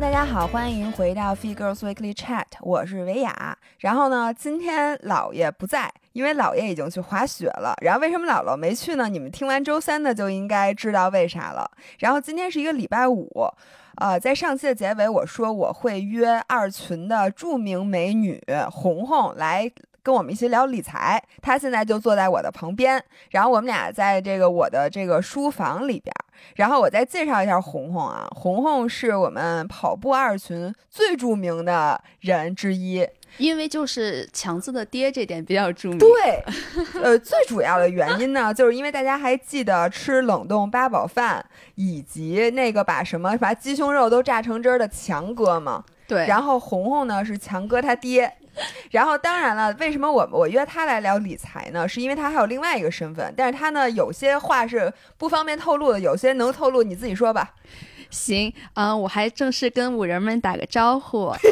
大家好，欢迎回到 Fee Girls Weekly Chat，我是维雅。然后呢，今天姥爷不在，因为姥爷已经去滑雪了。然后为什么姥姥没去呢？你们听完周三的就应该知道为啥了。然后今天是一个礼拜五，呃，在上期的结尾我说我会约二群的著名美女红红来。跟我们一起聊理财，他现在就坐在我的旁边，然后我们俩在这个我的这个书房里边，然后我再介绍一下红红啊，红红是我们跑步二群最著名的人之一，因为就是强子的爹这点比较著名。对，呃，最主要的原因呢，就是因为大家还记得吃冷冻八宝饭，以及那个把什么把鸡胸肉都榨成汁儿的强哥吗？对，然后红红呢是强哥他爹。然后，当然了，为什么我我约他来聊理财呢？是因为他还有另外一个身份，但是他呢，有些话是不方便透露的，有些能透露，你自己说吧。行，嗯，我还正式跟五人们打个招呼。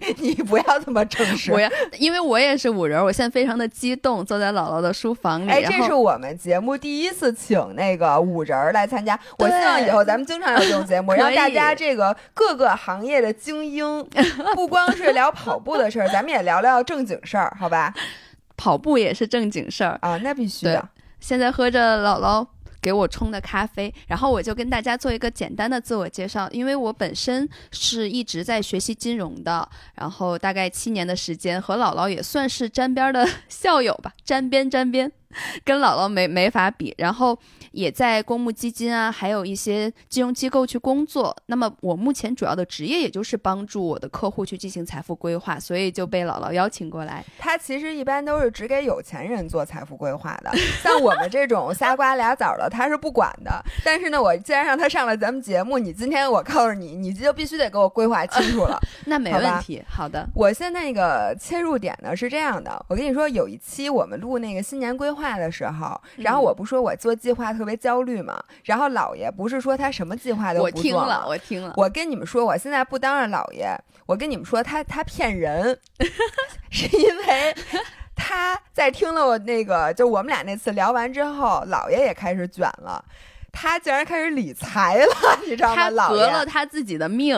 你你不要这么正式，我要，因为我也是五人，我现在非常的激动，坐在姥姥的书房里。哎，这是我们节目第一次请那个五人来参加，我希望以后咱们经常有这种节目，让大家这个各个行业的精英，不光是聊跑步的事儿，咱们也聊聊正经事儿，好吧？跑步也是正经事儿啊，那必须的。现在喝着姥姥。给我冲的咖啡，然后我就跟大家做一个简单的自我介绍，因为我本身是一直在学习金融的，然后大概七年的时间，和姥姥也算是沾边的 校友吧，沾边沾边。跟姥姥没没法比，然后也在公募基金啊，还有一些金融机构去工作。那么我目前主要的职业也就是帮助我的客户去进行财富规划，所以就被姥姥邀请过来。他其实一般都是只给有钱人做财富规划的，像我们这种仨瓜俩枣的，他是不管的。但是呢，我既然让他上了咱们节目，你今天我告诉你，你就必须得给我规划清楚了。那没问题，好的。我现在那个切入点呢是这样的，我跟你说，有一期我们录那个新年规划。划的时候，然后我不说我做计划特别焦虑嘛，然后姥爷不是说他什么计划都不做我听了，我听了。我跟你们说，我现在不当着姥爷，我跟你们说，他他骗人，是因为他在听了我那个，就我们俩那次聊完之后，姥爷也开始卷了。他竟然开始理财了，你知道吗？他革了他自己的命。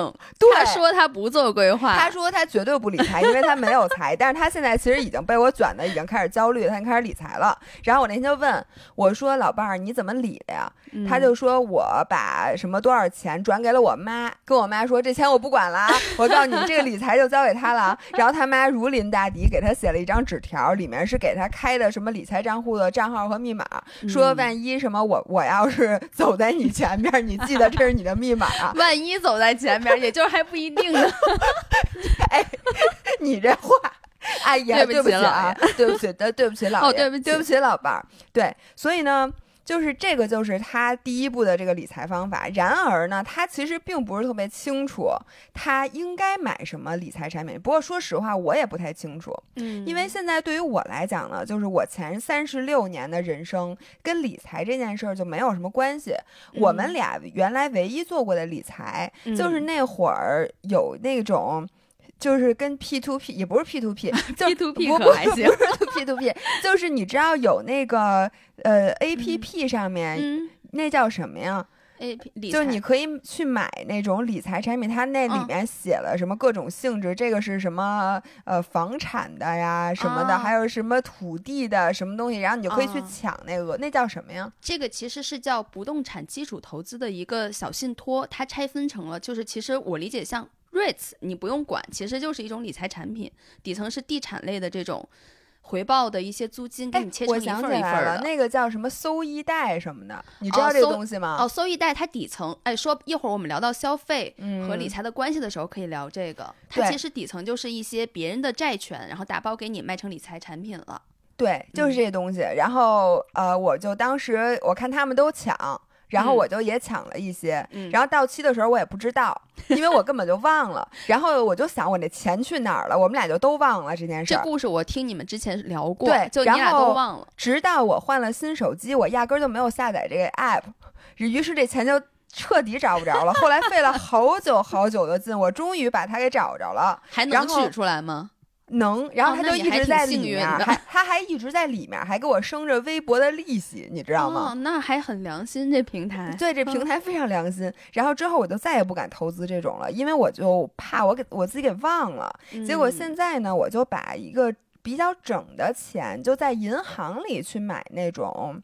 他说他不做规划，他说他绝对不理财，因为他没有财。但是他现在其实已经被我卷的，已经开始焦虑，他已经开始理财了。然后我那天就问我说：“老伴儿，你怎么理的呀？”他就说：“我把什么多少钱转给了我妈，跟我妈说这钱我不管了，我告诉你，这个理财就交给他了。”然后他妈如临大敌，给他写了一张纸条，里面是给他开的什么理财账户的账号和密码，说万一什么我我要是。走在你前面，你记得这是你的密码啊！万一走在前面，也就是还不一定呢。哎，你这话，哎呀，对不起啊，对不起，对对不起老爷，对不起，对不起老伴儿。对，所以呢。就是这个，就是他第一步的这个理财方法。然而呢，他其实并不是特别清楚他应该买什么理财产品。不过说实话，我也不太清楚。嗯，因为现在对于我来讲呢，就是我前三十六年的人生跟理财这件事儿就没有什么关系。我们俩原来唯一做过的理财，就是那会儿有那种。就是跟 P to P 也不是 P to P，P to P 可还行，不是 P to P，就是你知道有那个呃 A P P 上面那叫什么呀？A P 就你可以去买那种理财产品，它那里面写了什么各种性质，这个是什么呃房产的呀什么的，还有什么土地的什么东西，然后你就可以去抢那个，那叫什么呀？这个其实是叫不动产基础投资的一个小信托，它拆分成了，就是其实我理解像。REITs 你不用管，其实就是一种理财产品，底层是地产类的这种回报的一些租金，给你切成一份一份的。那个叫什么搜一贷什么的，你知道这个东西吗？哦，搜一贷它底层，哎，说一会儿我们聊到消费和理财的关系的时候可以聊这个。它其实底层就是一些别人的债权，然后打包给你卖成理财产品了。对，就是这些东西。然后呃，我就当时我看他们都抢。然后我就也抢了一些，然后到期的时候我也不知道，因为我根本就忘了。然后我就想我那钱去哪儿了？我们俩就都忘了这件事。这故事我听你们之前聊过，对，就你俩都忘了。直到我换了新手机，我压根儿就没有下载这个 app，于是这钱就彻底找不着了。后来费了好久好久的劲，我终于把它给找着了。还能取出来吗？能，然后哦他就一直在里面，还他还一直在里面，还给我生着微薄的利息，你知道吗？哦，那还很良心这平台。对，这平台非常良心。然后之后我就再也不敢投资这种了，因为我就怕我给我自己给忘了。结果嗯现在呢，我就把一个比较整的钱就在银行里去买那种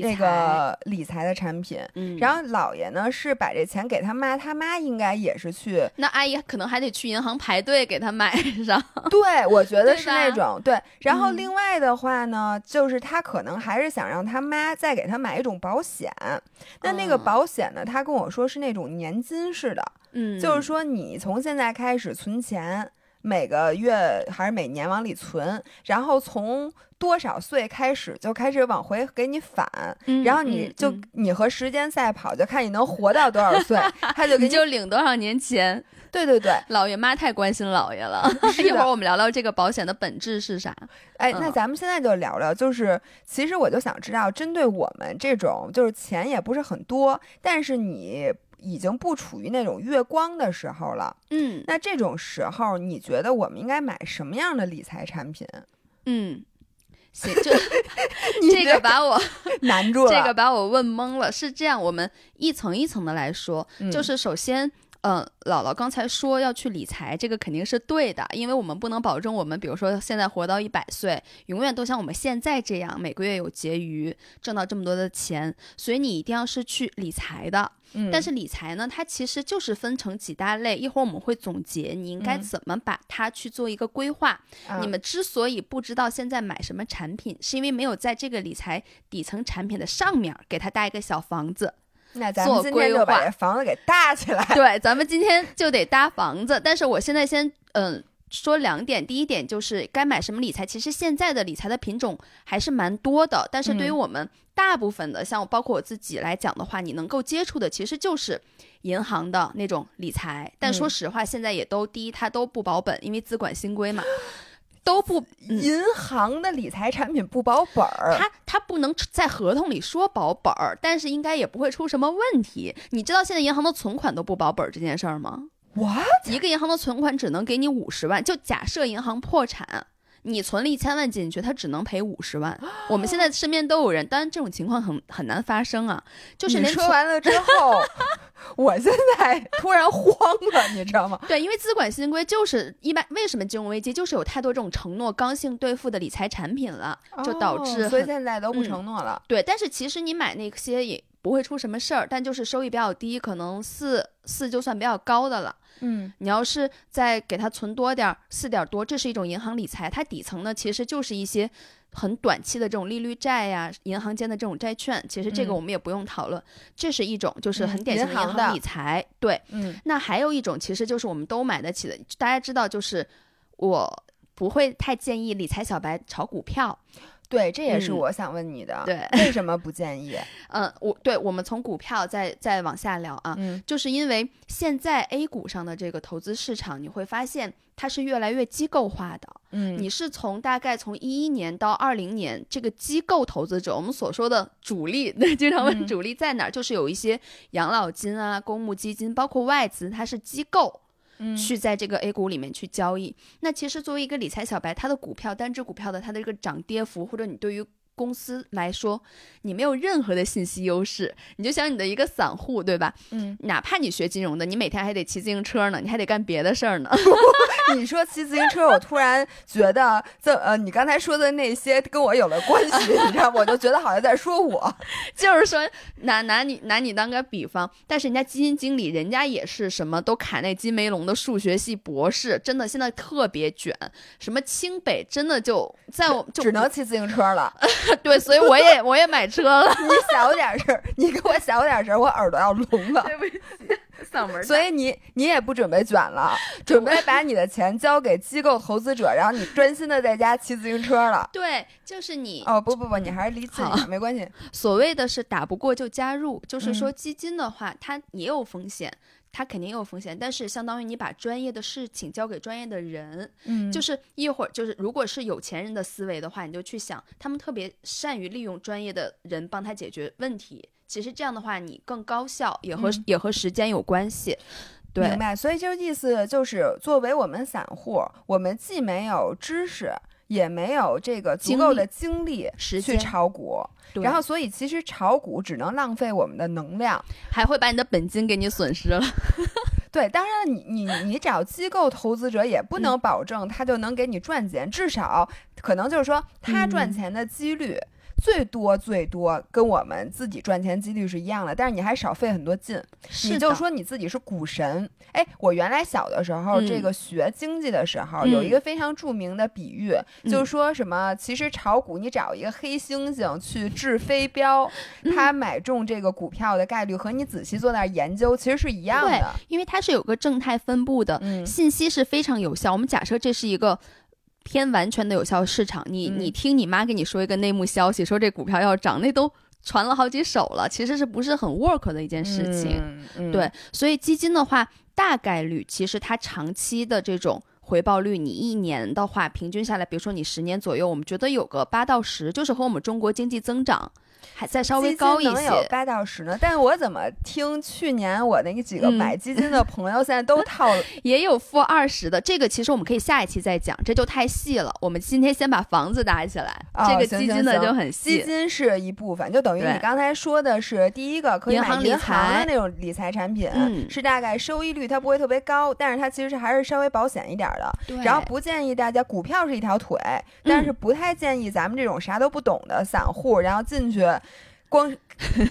那，个理财的产品。嗯，然后姥爷呢是把这钱给他妈，他妈应该也是去，那阿姨可能还得去银行排队给他买上。对我觉得是那种对。然后嗯另外的话呢，就是他可能还是想让他妈再给他买一种保险。那那个嗯保险呢，他跟我说是那种年金式的，嗯，就是说你从现在开始存钱，每个月还是每年往里存，然后从多少岁开始就开始往回给你返，嗯，然后你就、你和时间赛跑，就看你能活到多少岁，他就给你就领多少年钱。对对对，姥爷妈太关心姥爷了。一会儿我们聊聊这个保险的本质是啥。哎，那嗯咱们现在就聊聊，就是其实我就想知道，针对我们这种就是钱也不是很多，但是你已经不处于那种月光的时候了，嗯那这种时候，你觉得我们应该买什么样的理财产品？嗯，行，就 这个把我 难住了，这个把我问懵了。是这样，我们一层一层的来说，嗯就是首先。嗯，姥姥刚才说要去理财，这个肯定是对的，因为我们不能保证我们，比如说现在活到一百岁，永远都像我们现在这样，每个月有结余，挣到这么多的钱，所以你一定要是去理财的。嗯，但是理财呢，它其实就是分成几大类，一会儿我们会总结你应该嗯怎么把它去做一个规划。嗯你们之所以不知道现在买什么产品，是因为没有在这个理财底层产品的上面给它搭一个小房子。那咱们今天就把这房子给搭起来。对，咱们今天就得搭房子。但是我现在先嗯。说两点，第一点就是该买什么理财。其实现在的理财的品种还是蛮多的，但是对于嗯我们大部分的，像包括我自己来讲的话，你能够接触的其实就是银行的那种理财。但说嗯实话，现在也都第一，它都不保本，因为资管新规嘛，都不嗯银行的理财产品不保本儿，他他不能在合同里说保本儿，但是应该也不会出什么问题。你知道现在银行的存款都不保本儿这件事儿吗？what？一个银行的存款只能给你五十万，就假设银行破产，你存了一千万进去，它只能赔五十万。我们现在身边都有人，当然这种情况很很难发生啊，就是你连说完了之后，我现在 突然慌了，你知道吗？对，因为资管新规就是一般，为什么金融危机就是有太多这种承诺刚性兑付的理财产品了，就导致哦所以现在都不嗯承诺了。对，但是其实你买那些也不会出什么事儿，但就是收益比较低，可能四四就算比较高的了。嗯你要是再给它存多点儿，四点儿多，这是一种银行理财，它底层呢其实就是一些很短期的这种利率债呀、银行间的这种债券，其实这个嗯我们也不用讨论，这是一种就是很嗯典型的银银行理财。对，嗯那还有一种其实就是我们都买得起的，大家知道就是我。不会太建议理财小白炒股票，对，这也是嗯我想问你的。对为什么不建议？嗯，我对我们从股票再再往下聊啊，嗯就是因为现在 A 股上的这个投资市场，你会发现它是越来越机构化的。嗯，你是从大概从一一年到二零年，这个机构投资者，我们所说的主力，那 经常问嗯主力在哪儿，就是有一些养老金啊、公募基金，包括外资，它是机构。去在这个 A 股里面去交易。那其实作为一个理财小白，他的股票单只股票的它的这个涨跌幅，或者你对于公司来说，你没有任何的信息优势。你就想你的一个散户，对吧？嗯，哪怕你学金融的，你每天还得骑自行车呢，你还得干别的事儿呢。你说骑自行车，我突然觉得这呃，你刚才说的那些跟我有了关系，你知道？我就觉得好像在说我。就是说，拿拿你拿你当个比方，但是人家基金经理，人家也是什么都卡那金梅龙的数学系博士，真的现在特别卷。什么清北真的就在我就只能骑自行车了。对，所以我也 我也买车了。你小点声，你给我小点声，我耳朵要聋了。对不起，嗓门所以你你也不准备卷了，准备把你的钱交给机构投资者，然后你专心的在家骑自行车了。对，就是你哦不不不，你还是离自己好没关系。所谓的是打不过就加入，就是说嗯基金的话，它也有风险。它肯定有风险，但是相当于你把专业的事情交给专业的人，嗯就是一会儿就是如果是有钱人的思维的话，你就去想，他们特别善于利用专业的人帮他解决问题。其实这样的话，你更高效，也和、嗯也和时间有关系。对明，白。所以就是意思就是，作为我们散户，我们既没有知识，也没有这个足够的精力去炒股，然后所以其实炒股只能浪费我们的能量。还会把你的本金给你损失了。对，当然你你你找机构投资者也不嗯能保证他就能给你赚钱，至少可能就是说他赚嗯钱的几率。最多最多跟我们自己赚钱几率是一样的，但是你还少费很多劲。你就的说你自己是股神，哎，我原来小的时候，嗯这个学经济的时候，嗯有一个非常著名的比喻，嗯就是说什么，其实炒股你找一个黑猩猩去掷飞镖，他买中这个股票的概率和你仔细坐那儿研究其实是一样对的。因为它是有个正态分布的，嗯，信息是非常有效。我们假设这是一个偏完全的有效市场，你、嗯你听你妈给你说一个内幕消息，说这股票要涨，那都传了好几手了，其实是不是很 work 的一件事情？嗯，嗯对，所以基金的话，大概率其实它长期的这种。回报率，你一年的话，平均下来，比如说你十年左右，我们觉得有个八到十，就是和我们中国经济增长还再稍微高一能有些。八到十呢，但是我怎么听去年我那几个嗯买基金的 朋友现在都套了，也有负二十的，这个其实我们可以下一期再讲，这就太细了。我们今天先把房子搭起来，哦这个基金的就很细。基金是一部分，就等于你刚才说的是第一个可以买银行的财那种理财产品，嗯是大概收益率它不会特别高，但是它其实还是稍微保险一点儿的。然后不建议大家股票是一条腿，但是不太建议咱们这种啥都不懂的散户，然后进去光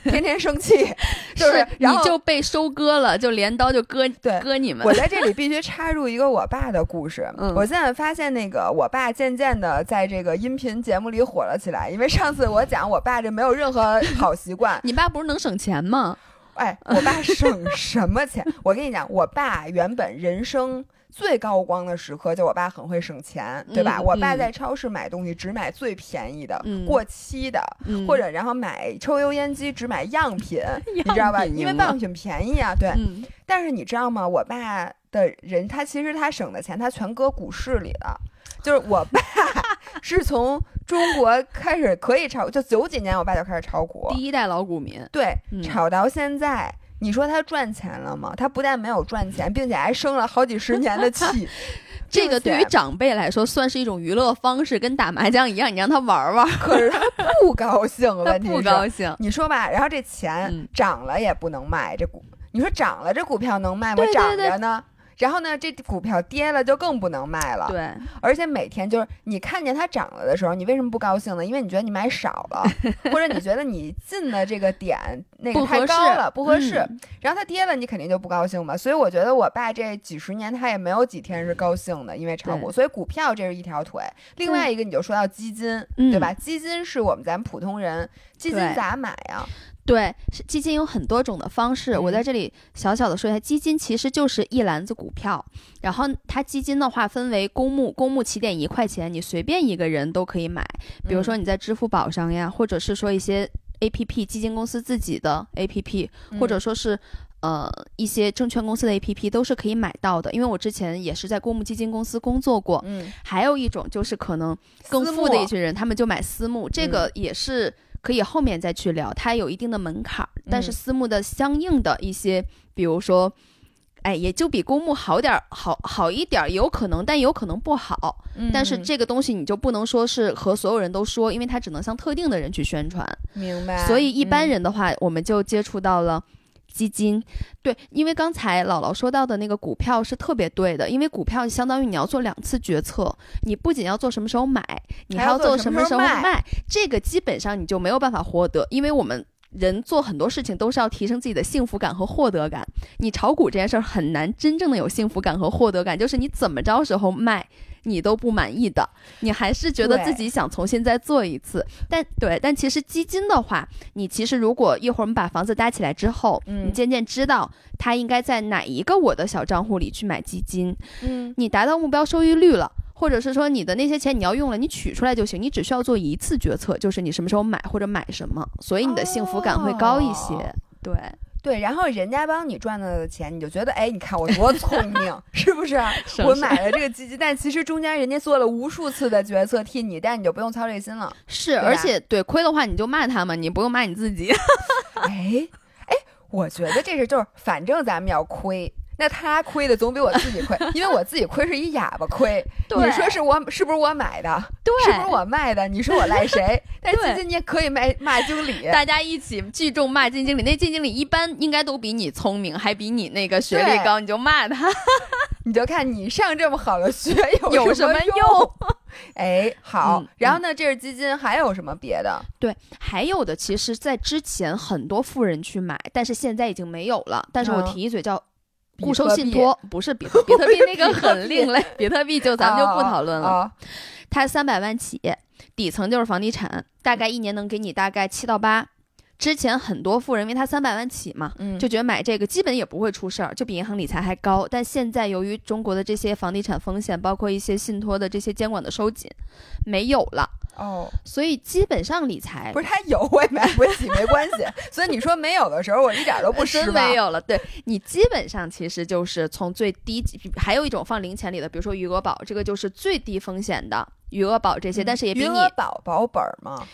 天天生气，就是你然后就被收割了，就镰刀就割对割你们我。在这里必须插入一个我爸的故事。嗯我现在发现，那个我爸渐渐的在这个音频节目里火了起来，因为上次我讲我爸这没有任何好习惯，你爸不是能省钱吗？哎，我爸省什么钱？我跟你讲，我爸原本人生。最高光的时刻，就我爸很会省钱，对吧？嗯我爸嗯在超市买东西只买最便宜的、嗯过期的，嗯或者然后买抽油烟机只买样品，你知道吧？因为样品便宜啊，对。嗯，但是你知道吗？我爸的人，他其实他省的钱，他全搁股市里了。就是我爸 是从中国开始可以炒，就九几年我爸就开始炒股，第一代老股民。对，嗯炒到现在。你说他赚钱了吗？他不但没有赚钱，并且还生了好几十年的气。这个对于长辈来说算是一种娱乐方式，跟打麻将一样，你让他玩玩，可是他不高兴，他不问题是高兴。你说吧，然后这钱嗯涨了也不能卖，这股你说涨了这股票能卖吗？对对涨对着呢。然后呢，这股票跌了就更不能卖了。对，而且每天就是你看见它涨了的时候，你为什么不高兴呢？因为你觉得你买少了，或者你觉得你进的这个点那个太高了，不合适。嗯然后它跌了，你肯定就不高兴嘛。所以我觉得我爸这几十年他也没有几天是高兴的，因为炒股。所以股票这是一条腿。另外一个你就说到基金，嗯对吧？基金是我们咱普通人，基金咋买呀？对，是基金有很多种的方式，我嗯。在这里小小的说一下，基金其实就是一篮子股票，然后它基金的话分为公募，公募起点一块钱，你随便一个人都可以买，比如说你在支付宝上呀，或者是说一些 A P P 基金公司自己的 A P P，嗯或者说是。呃，一些证券公司的 APP 都是可以买到的，因为我之前也是在公募基金公司工作过。嗯，还有一种就是可能更私富的一群人，他们就买私募，这个也是可以后面再去聊，它有一定的门槛儿，但是嗯私募的相应的一些，比如说。哎，也就比公募好点儿，好好一点儿，有可能，但有可能不好。但是嗯这个东西你就不能说是和所有人都说，因为它只能向特定的人去宣传。明白。所以一般嗯人的话，我们就接触到了基金。对，因为刚才姥姥说到的那个股票是特别对的，因为股票相当于你要做两次决策，你不仅要做什么时候买，你还要做什么时候卖，这个基本上你就没有办法获得，因为我们。人做很多事情都是要提升自己的幸福感和获得感。你炒股这件事儿很难真正的有幸福感和获得感，就是你怎么着时候卖，你都不满意的，你还是觉得自己想重新再做一次。但对，但其实基金的话，你其实如果一会儿我们把房子搭起来之后，嗯你渐渐知道它应该在哪一个我的小账户里去买基金，嗯，你达到目标收益率了。或者是说你的那些钱你要用了，你取出来就行，你只需要做一次决策，就是你什么时候买或者买什么，所以你的幸福感会高一些。哦对，对，然后人家帮你赚到的钱，你就觉得，哎，你看我多聪 明，是不是？我买了这个基金，但其实中间人家做了无数次的决策替你，但你就不用操这心了。是，而且对亏的话你就骂他们，你不用骂你自己。哎哎，我觉得这是就是，反正咱们要亏，那他亏的总比我自己亏，因为我自己亏是一哑巴亏。你说是我是不是我买的？对是不是我卖的？你说我赖谁？但是对基金你也可以卖骂经理。大家一起聚众骂基金经理，那基金经理一般应该都比你聪明，还比你那个学历高，你就骂他 你就看你上这么好的学有有什么用？哎，好嗯，然后呢，这是基金，还有什么别的？对，还有的其实，在之前很多富人去买，但是现在已经没有了。但是我嗯提一嘴叫。比固收信托不是比特比特币那个 很另类，比特币就咱们就不讨论了。啊。它三百万起，底层就是房地产，大概一年能给你大概七到八。之前很多富人因为他三百万起嘛，嗯，就觉得买这个基本也不会出事儿，就比银行理财还高。但现在由于中国的这些房地产风险，包括一些信托的这些监管的收紧，没有了，哦，所以基本上理财不是他有 我也买不起，没关系。所以你说没有的时候，我一点都不失真望。没有了。对你基本上其实就是从最低级，还有一种放零钱里的，比如说余额宝，这个就是最低风险的余额宝这些，但是也比你余额宝保本儿吗？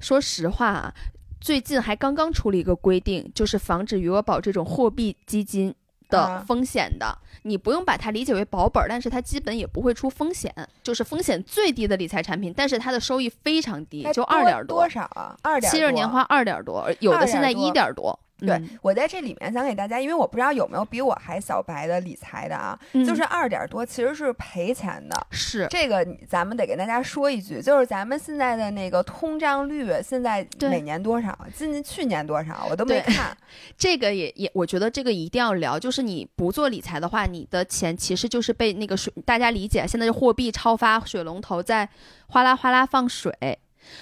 说实话啊，最近还刚刚出了一个规定，就是防止余额宝这种货币基金的啊风险的。你不用把它理解为保本儿，但是它基本也不会出风险，就是风险最低的理财产品，但是它的收益非常低，就二点多少啊？二点七十年化二点多，有的现在一点多。对嗯，我在这里面想给大家，因为我不知道有没有比我还小白的理财的啊，嗯就是二点多其实是赔钱的。是这个咱们得给大家说一句，就是咱们现在的那个通胀率现在每年多少？今年去年多少？我都没看。这个也也，我觉得这个一定要聊。就是你不做理财的话，你的钱其实就是被那个水，大家理解，现在是货币超发，水龙头在哗啦哗啦放水。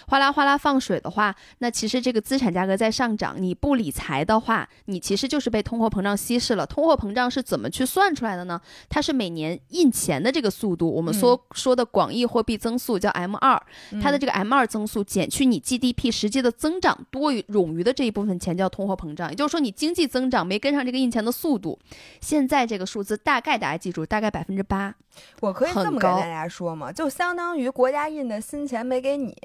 哗啦哗啦放水的话，那其实这个资产价格在上涨，你不理财的话，你其实就是被通货膨胀稀释了。通货膨胀是怎么去算出来的呢？它是每年印钱的这个速度，我们说、说的广义货币增速叫 M 二，它的这个 M 二增速减去你 GDP 实际的增长多于冗余的这一部分钱叫通货膨胀，也就是说你经济增长没跟上这个印钱的速度。现在这个数字大概大家记住，大概百分之八。我可以这么跟大家说吗？就相当于国家印的新钱没给你，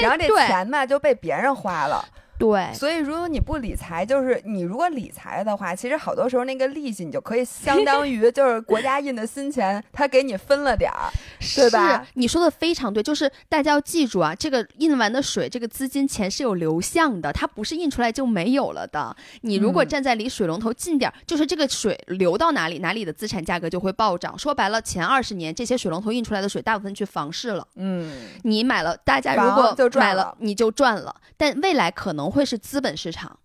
然后这钱吧就被别人花了。对，所以如果你不理财，就是你如果理财的话，其实好多时候那个利息你就可以相当于 就是国家印的新钱，他给你分了点儿，对吧？是你说的非常对，就是大家要记住啊，这个印完的水，这个资金钱是有流向的，它不是印出来就没有了的。你如果嗯站在离水龙头近点儿，就是这个水流到哪里，哪里的资产价格就会暴涨。说白了，前二十年这些水龙头印出来的水，大部分去房市了。嗯，你买了，大家如房果买了，你就赚了。但未来可能会是资本市场，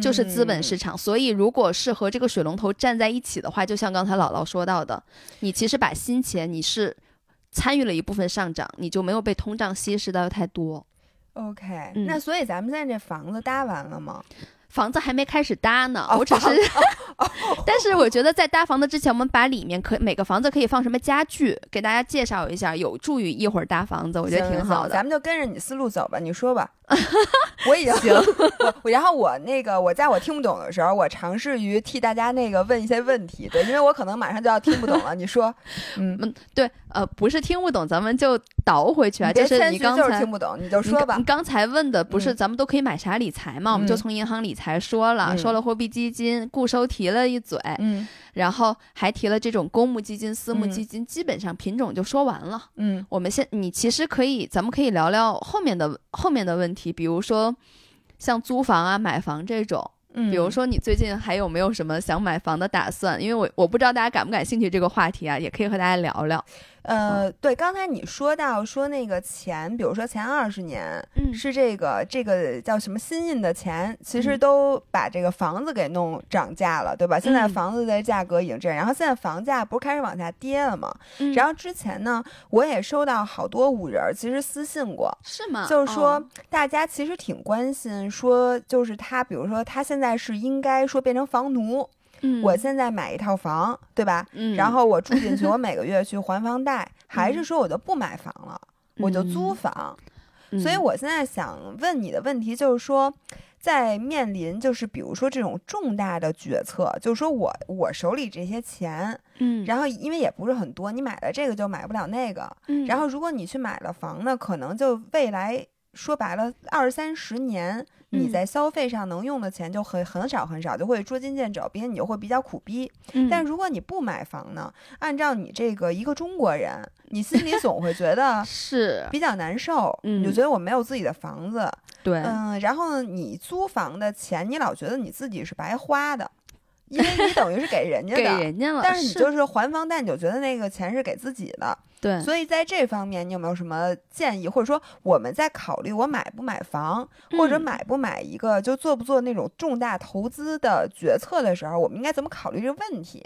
就是资本市场。场。所以，如果是和这个水龙头站在一起的话，就像刚才姥姥说到的，你其实把新钱你是参与了一部分上涨，你就没有被通胀稀释到太多。OK，、嗯那所以咱们现在这房子搭完了吗？房子还没开始搭呢，哦我只是，但是我觉得在搭房子之前，我们把里面可每个房子可以放什么家具，给大家介绍一下，有助于一会儿搭房子，我觉得挺好的。咱们就跟着你思路走吧，你说吧。我已经行，然后我那个我在我听不懂的时候，我尝试于替大家那个问一些问题，对，因为我可能马上就要听不懂了。你说，嗯，嗯，对，呃，不是听不懂，咱们就倒回去啊。就是你刚才听不懂，你就说吧刚你。刚才问的不是嗯咱们都可以买啥理财嘛？我们就嗯从银行理财说了，嗯说了货币基金，固收提了一嘴，嗯然后还提了这种公募基金、私募嗯基金，基本上品种就说完了。嗯我们现你其实可以，咱们可以聊聊后面的后面的问题，比如说像租房啊、买房这种。嗯，比如说你最近还有没有什么想买房的打算？因为我我不知道大家感不感兴趣这个话题啊，也可以和大家聊聊。呃，对，刚才你说到说那个钱，比如说前二十年嗯是这个这个叫什么新印的钱，其实嗯都把这个房子给弄涨价了，对吧？现在嗯房子的价格已经这样，然后现在房价不是开始往下跌了吗？嗯然后之前呢，我也收到好多五人儿其实私信过，是吗？就是说哦大家其实挺关心，说就是他，比如说他现在是应该说变成房奴，嗯我现在买一套房，对吧？嗯然后我住进去，我每个月去还房贷，还是说我就不买房了，我就租房？嗯所以我现在想问你的问题就是说。在面临就是比如说这种重大的决策，就是说我我手里这些钱，嗯，然后因为也不是很多，你买了这个就买不了那个，嗯然后如果你去买了房呢，可能就未来说白了二三十年你嗯。在消费上能用的钱就很很少很少，就会捉襟见肘，并且你就会比较苦逼。嗯。但如果你不买房呢，按照你这个一个中国人，你心里 总会觉得是。比较难受，嗯你就觉得我没有自己的房子，对，嗯，然后呢，你租房的钱，你老觉得你自己是白花的，因为你等于是给人家给的。人家了，但是你就是还房贷，你就觉得那个钱是给自己的，对，所以在这方面，你有没有什么建议，或者说我们在考虑我买不买房，或者嗯买不买一个就做不做那种重大投资的决策的时候，我们应该怎么考虑这个问题？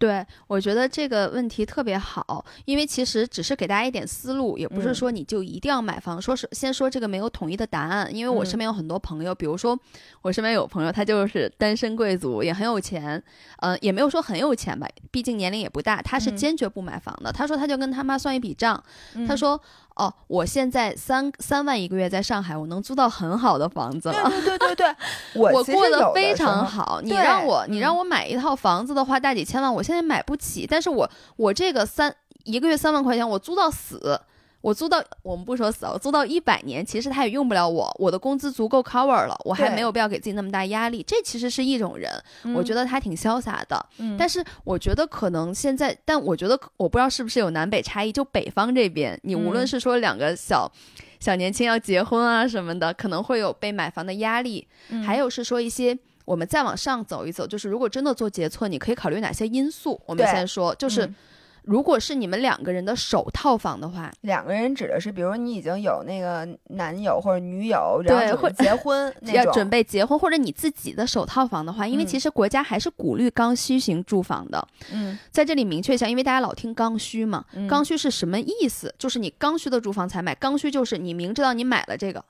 对，我觉得这个问题特别好，因为其实只是给大家一点思路，也不是嗯说你就一定要买房。说是先说这个没有统一的答案，因为我嗯身边有很多朋友，比如说我身边有朋友，他就是单身贵族，也很有钱，嗯、也没有说很有钱吧，毕竟年龄也不大，他是嗯坚决不买房的。他说他就跟他妈算一笔账，他嗯说哦，我现在三三万一个月在上海，我能租到很好的房子了。对对对对 对，我我过得非常好，你让我你让嗯我买一套房子的话，大几千万，我现在买不起。但是我我这个三一个月三万块钱，我租到死，我租到我们不说死啊，我租到一百年，其实他也用不了我，我的工资足够 cover 了，我还没有必要给自己那么大压力。这其实是一种人，我觉得，他挺潇洒的。嗯但是我觉得可能现在，但我觉得我不知道是不是有南北差异。就北方这边，你无论嗯是说两个小、小年轻要结婚啊什么的，可能会有被买房的压力，嗯还有是说一些。我们再往上走一走，就是如果真的做决策，你可以考虑哪些因素？我们先说，就是嗯如果是你们两个人的首套房的话，两个人指的是，比如你已经有那个男友或者女友，然后结婚 那种，要准备结婚或者你自己的首套房的话，因为嗯其实国家还是鼓励刚需型住房的。嗯，在这里明确一下，因为大家老听刚需嘛，嗯刚需是什么意思？就是你刚需的住房才买，刚需就是你明知道你买了这个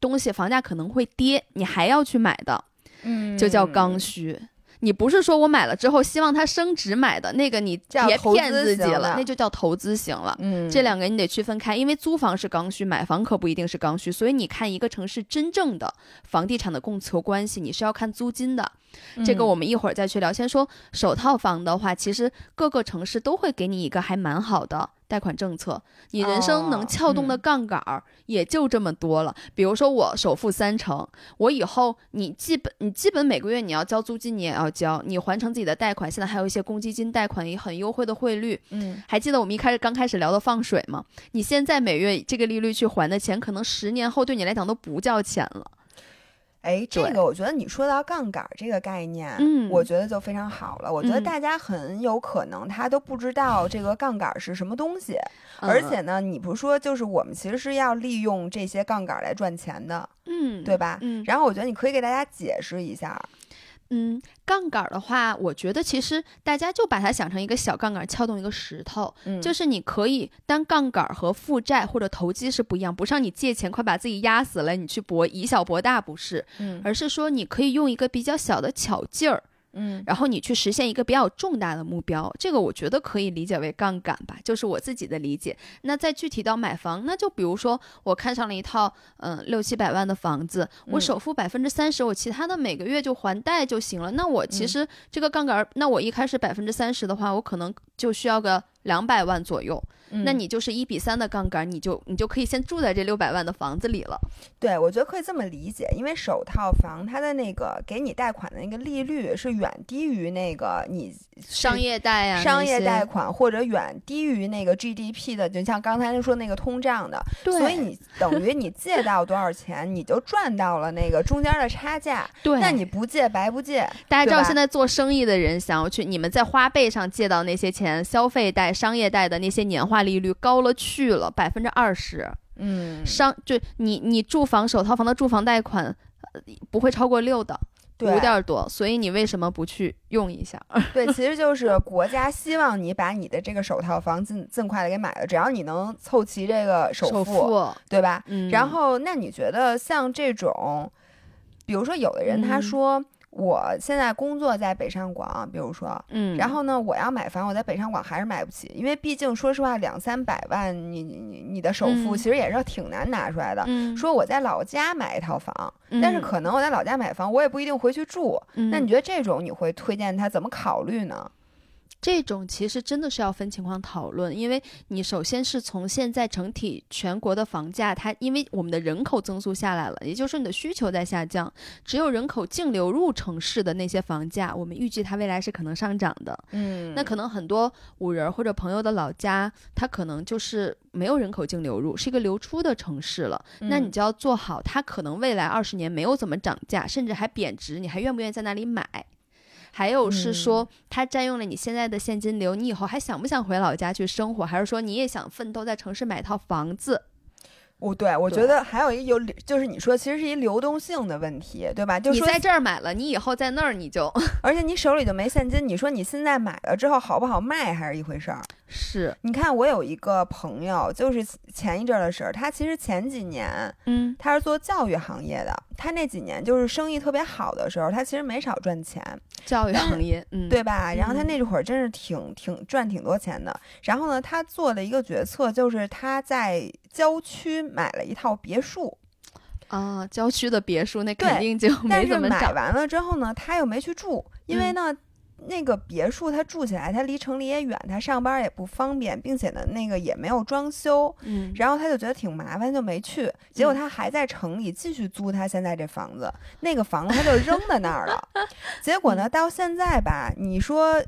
东西，房价可能会跌，你还要去买的，嗯就叫刚需。你不是说我买了之后希望它升值买的那个，你别骗自己了，那就叫投资型了。嗯，这两个你得区分开，因为租房是刚需，买房可不一定是刚需。所以你看一个城市真正的房地产的供求关系，你是要看租金的。这个嗯我们一会儿再去聊。先说首套房的话，其实各个城市都会给你一个还蛮好的贷款政策，你人生能哦撬动的嗯杠杆儿也就这么多了。比如说我首付三成，我以后你基本你基本每个月你要交租金，你也要交，你还成自己的贷款。现在还有一些公积金贷款也很优惠的汇率，嗯还记得我们一开始刚开始聊的放水吗？你现在每月这个利率去还的钱，可能十年后对你来讲都不叫钱了。哎，这个我觉得你说到杠杆儿这个概念，嗯我觉得就非常好了。我觉得嗯大家很有可能他都不知道这个杠杆儿是什么东西，而且呢，你不是说就是我们其实是要利用这些杠杆儿来赚钱的，嗯，对吧？嗯然后我觉得你可以给大家解释一下，嗯，杠杆儿的话，我觉得其实大家就把它想成一个小杠杆儿撬动一个石头，嗯，就是你可以当杠杆儿和负债或者投机是不一样，不是让你借钱快把自己压死了，你去博以小博大不是，嗯。而是说你可以用一个比较小的巧劲儿。嗯然后你去实现一个比较重大的目标，这个我觉得可以理解为杠杆吧，就是我自己的理解。那再具体到买房，那就比如说我看上了一套嗯六七百万的房子，我嗯首付百分之三十，我其他的每个月就还贷就行了。那我其嗯实这个杠杆儿，那我一开始百分之三十的话，我可能就需要个两百万左右。那嗯你就是一比三的杠杆，你就你就可以先住在这六百万的房子里了。对，我觉得可以这么理解，因为首套房它的那个给你贷款的那个利率是远低于那个你商业贷呀、商业贷款，或者远低于那个 GDP 的，就像刚才说那个通胀的，对，所以你等于你借到多少钱，你就赚到了那个中间的差价。对，那你不借白不借，大家知道现在做生意的人想要去，你们在花呗上借到那些钱，消费贷、商业贷的那些年化利率高了去了，百分之二十。嗯，商就你你住房首套房的住房贷款，呃不会超过六的，对五点多，所以你为什么不去用一下？对，其实就是国家希望你把你的这个首套房尽尽快的给买了，只要你能凑齐这个首首付，对吧？嗯，然后，那你觉得像这种，比如说有的人他嗯说。我现在工作在北上广，比如说，嗯，然后呢，我要买房，我在北上广还是买不起，因为毕竟说实话，两三百万你，你你你的首付嗯其实也是挺难拿出来的。嗯，说我在老家买一套房，但是嗯可能我在老家买房，我也不一定回去住。嗯那你觉得这种你会推荐他怎么考虑呢？这种其实真的是要分情况讨论，因为你首先是从现在整体全国的房价，它因为我们的人口增速下来了，也就是说你的需求在下降，只有人口净流入城市的那些房价，我们预计它未来是可能上涨的。嗯那可能很多五人儿或者朋友的老家，它可能就是没有人口净流入，是一个流出的城市了。那你就要做好，它可能未来二十年没有怎么涨价，甚至还贬值，你还愿不愿意在那里买？还有是说，它占用了你现在的现金流，你以后还想不想回老家去生活？还是说你也想奋斗在城市买套房子？我对我觉得还有一个有，就是你说其实是一流动性的问题，对吧？就是你在这儿买了，你以后在那儿你就 而且你手里就没现金，你说你现在买了之后好不好卖还是一回事儿。是你看，我有一个朋友，就是前一阵儿的事儿，他其实前几年嗯他是做教育行业的，他那几年就是生意特别好的时候，他其实没少赚钱，教育行业，嗯，对吧？然后他嗯那会儿真是挺挺赚挺多钱的。然后呢，他做了一个决策，就是他在郊区买了一套别墅，啊，郊区的别墅那肯定就但是没怎么涨。买完了之后呢，他又没去住，因为呢。那个别墅他住起来，他离城里也远，他上班也不方便，并且呢，那个也没有装修，嗯，然后他就觉得挺麻烦，就没去。结果嗯他还在城里继续租他现在这房子，那个房子他就扔在那儿了。结果呢，到现在吧，你说。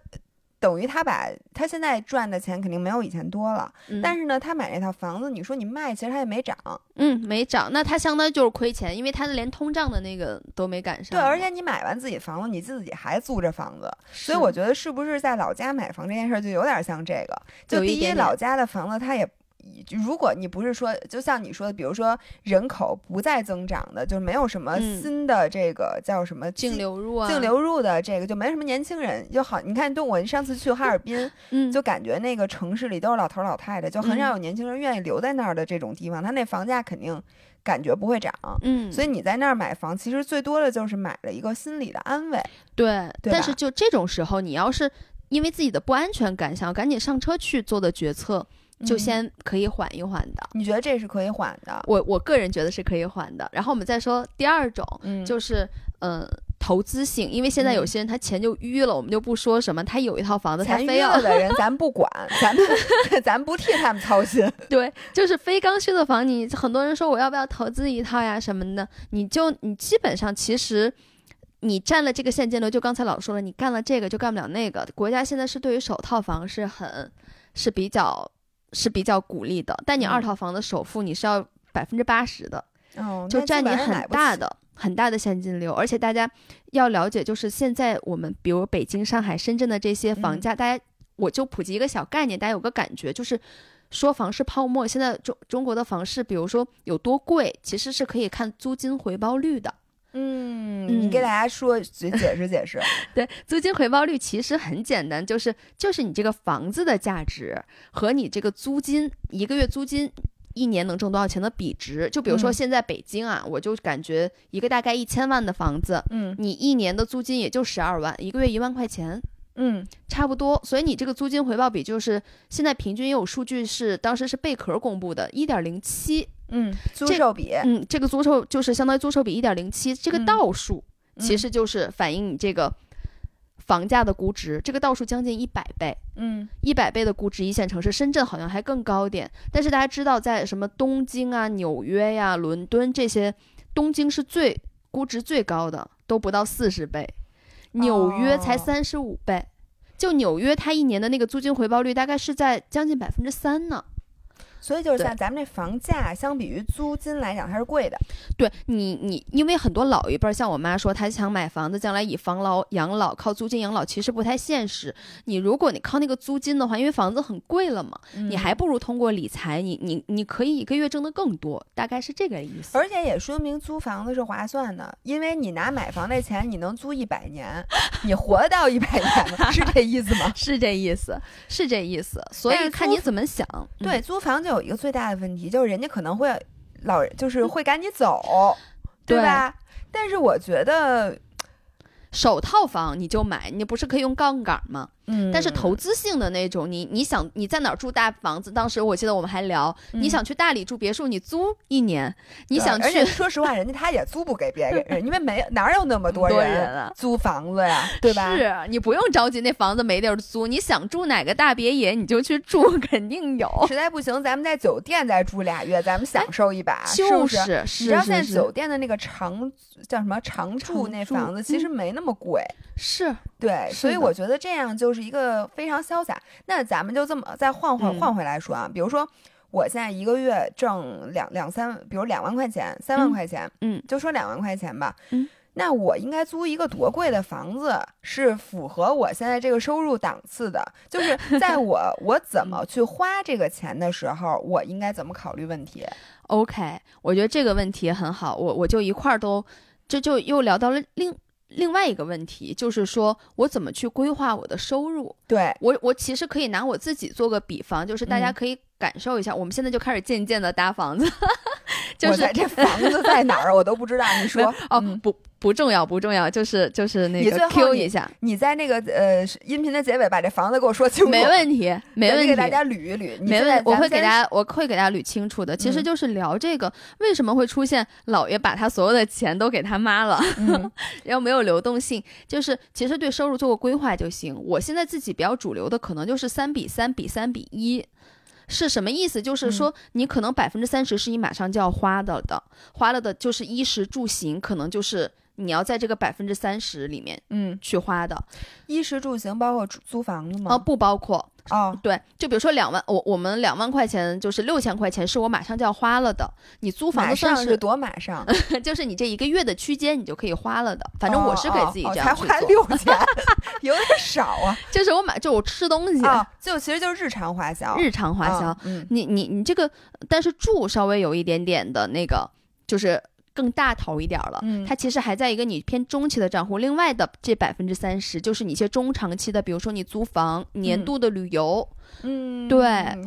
等于他把他现在赚的钱肯定没有以前多了，嗯但是呢，他买那套房子，你说你卖，其实他也没涨。嗯，没涨，那他相当于就是亏钱，因为他连通胀的那个都没赶上对，而且你买完自己房子，你自己还租着房子，所以我觉得是不是在老家买房这件事儿就有点像这个？就第一，一点点老家的房子它也。如果你不是说，就像你说的，比如说人口不再增长的，就没有什么嗯新的这个叫什么净流入啊，净，流入的这个，就没什么年轻人就好。你看，就我上次去哈尔滨，嗯，就感觉那个城市里都是老头儿老太太，就很少嗯有年轻人愿意留在那儿的这种地方，他那房价肯定感觉不会涨。嗯，所以你在那儿买房，其实最多的就是买了一个心理的安慰。对，对但是就这种时候，你要是因为自己的不安全感，想要赶紧上车去做的决策，就嗯先可以缓一缓的。你觉得这是可以缓的？我我个人觉得是可以缓的。然后我们再说第二种，嗯就是嗯、呃投资性，因为现在有嗯些人他钱就淤了，我们就不说什么，他有一套房子，他钱非要的人咱不管，咱们 咱不替他们操心。对，就是非刚需的房，你很多人说我要不要投资一套呀什么的，你就你基本上其实。你占了这个现金流，就刚才老说了，你干了这个就干不了那个。国家现在是对于首套房是很是比较是比较鼓励的，但你二嗯套房的首付你是要百分之八十的，哦，就占你很。大的很大的现金流。而且大家要了解，就是现在我们比如北京、上海、深圳的这些房嗯价，大家我就普及一个小概念，大家有个感觉，就是说房市泡沫。现在中中国的房市，比如说有多贵，其实是可以看租金回报率的。嗯，你给嗯大家说解解释解释。对，租金回报率其实很简单，就是就是你这个房子的价值和你这个租金一个月租金。一年能挣多少钱的比值？就比如说嗯现在北京啊，我就感觉一个大概一千万的房子，嗯你一年的租金也就十二万，一个月一万块钱，嗯差不多。所以你这个租金回报比就是现在平均也有数据是当时是贝壳公布的，一点零七。嗯，租这售比嗯，这个租售就是相当于租售比一点零七，这个嗯倒数其嗯实就是反映你这个房价的估值，这个倒数将近一百倍。嗯一百倍的估值，一线城市深圳好像还更高点。但是大家知道，在什么东京啊、纽约呀、伦敦这些，东京是最估值最高的，都不到四十倍，纽约才哦三十五倍。就纽约，它一年的那个租金回报率大概是在将近百分之三呢。所以就是像咱们这房价，相比于租金来讲，它是贵的。对你，你因为很多老一辈儿，像我妈说，她想买房子，将来以房老养老，靠租金养老，其实不太现实。你如果你靠那个租金的话，因为房子很贵了嘛，你还不如通过理财，你你你可以一个月挣得更多，大概是这个意思。而且也说明租房子是划算的，因为你拿买房那钱，你能租一百年，你活到一百年了，是这意思吗？是这意思，是这意思，所以看你怎么想。嗯对，租房就有一个最大的问题，就是人家可能会老就是会赶你走，对对吧？但是我觉得，首套房你就买，你不是可以用杠杆吗？嗯，但是投资性的那种，你你想你在哪儿住大房子？当时我记得我们还聊，你想去大理住别墅，你租一年，你想嗯而且去说实话，人家他也租不给别人，因为没哪有那么多多人租房子呀，对吧？是你不用着急，那房子没地儿租，你想住哪个大别野你就去住，肯定有。实在不行，咱们在酒店再住俩月，咱们享受一把，是就不是？是你知道现在酒店的那个长叫什么长住那房子，其实没那么贵。是，对，是所以我觉得这样就是一个非常潇洒。那咱们就这么再换换嗯换回来说啊，比如说我现在一个月挣两两三，比如两万块钱、三万嗯块钱，嗯就说两万块钱吧，嗯，那我应该租一个多贵的房子是符合我现在这个收入档次的？就是 在我我怎么去花这个钱的时候，我应该怎么考虑问题？OK，我觉得这个问题很好，我我就一块儿都，这就又聊到了另另外一个问题，就是说我怎么去规划我的收入。对，我我其实可以拿我自己做个比方，就是大家嗯可以感受一下，我们现在就开始渐渐的搭房子，就是这房子在哪儿我都不知道。你说哦、嗯不不重要不重要，就是就是那个 Q 一下，你在那个呃音频的结尾把这房子给我说清楚，没问题没问题，给大家捋一捋。没问，我会给大家，我会给大家捋清楚的。其实嗯就是聊这个，为什么会出现姥爷把他所有的钱都给他妈了，嗯 然后没有流动性，就是其实对收入做个规划就行。我现在自己比较主流的可能就是三比三比三比一。是什么意思？就是嗯说，你可能百分之三十是你马上就要花的的，花了的就是衣食住行，可能就是你要在这个百分之三十里面嗯，去花的，衣食住行包括租租房子吗？哦，不包括哦，对，就比如说两万，我我们两万块钱就是六千块钱是我马上就要花了的，你租房马子算上是多马上？就是你这一个月的区间你就可以花了的，反正我是给自己这样才花六 千，有点少啊。就是我买就我吃东西，啊，就其实就是日常花销，日常花销，啊嗯你你你这个，但是住稍微有一点点的那个，就是更大头一点儿了。嗯它其实还在一个你偏中期的账户，另外的这百分之三十就是你一些中长期的，比如说你租房、年嗯度的旅游，嗯，对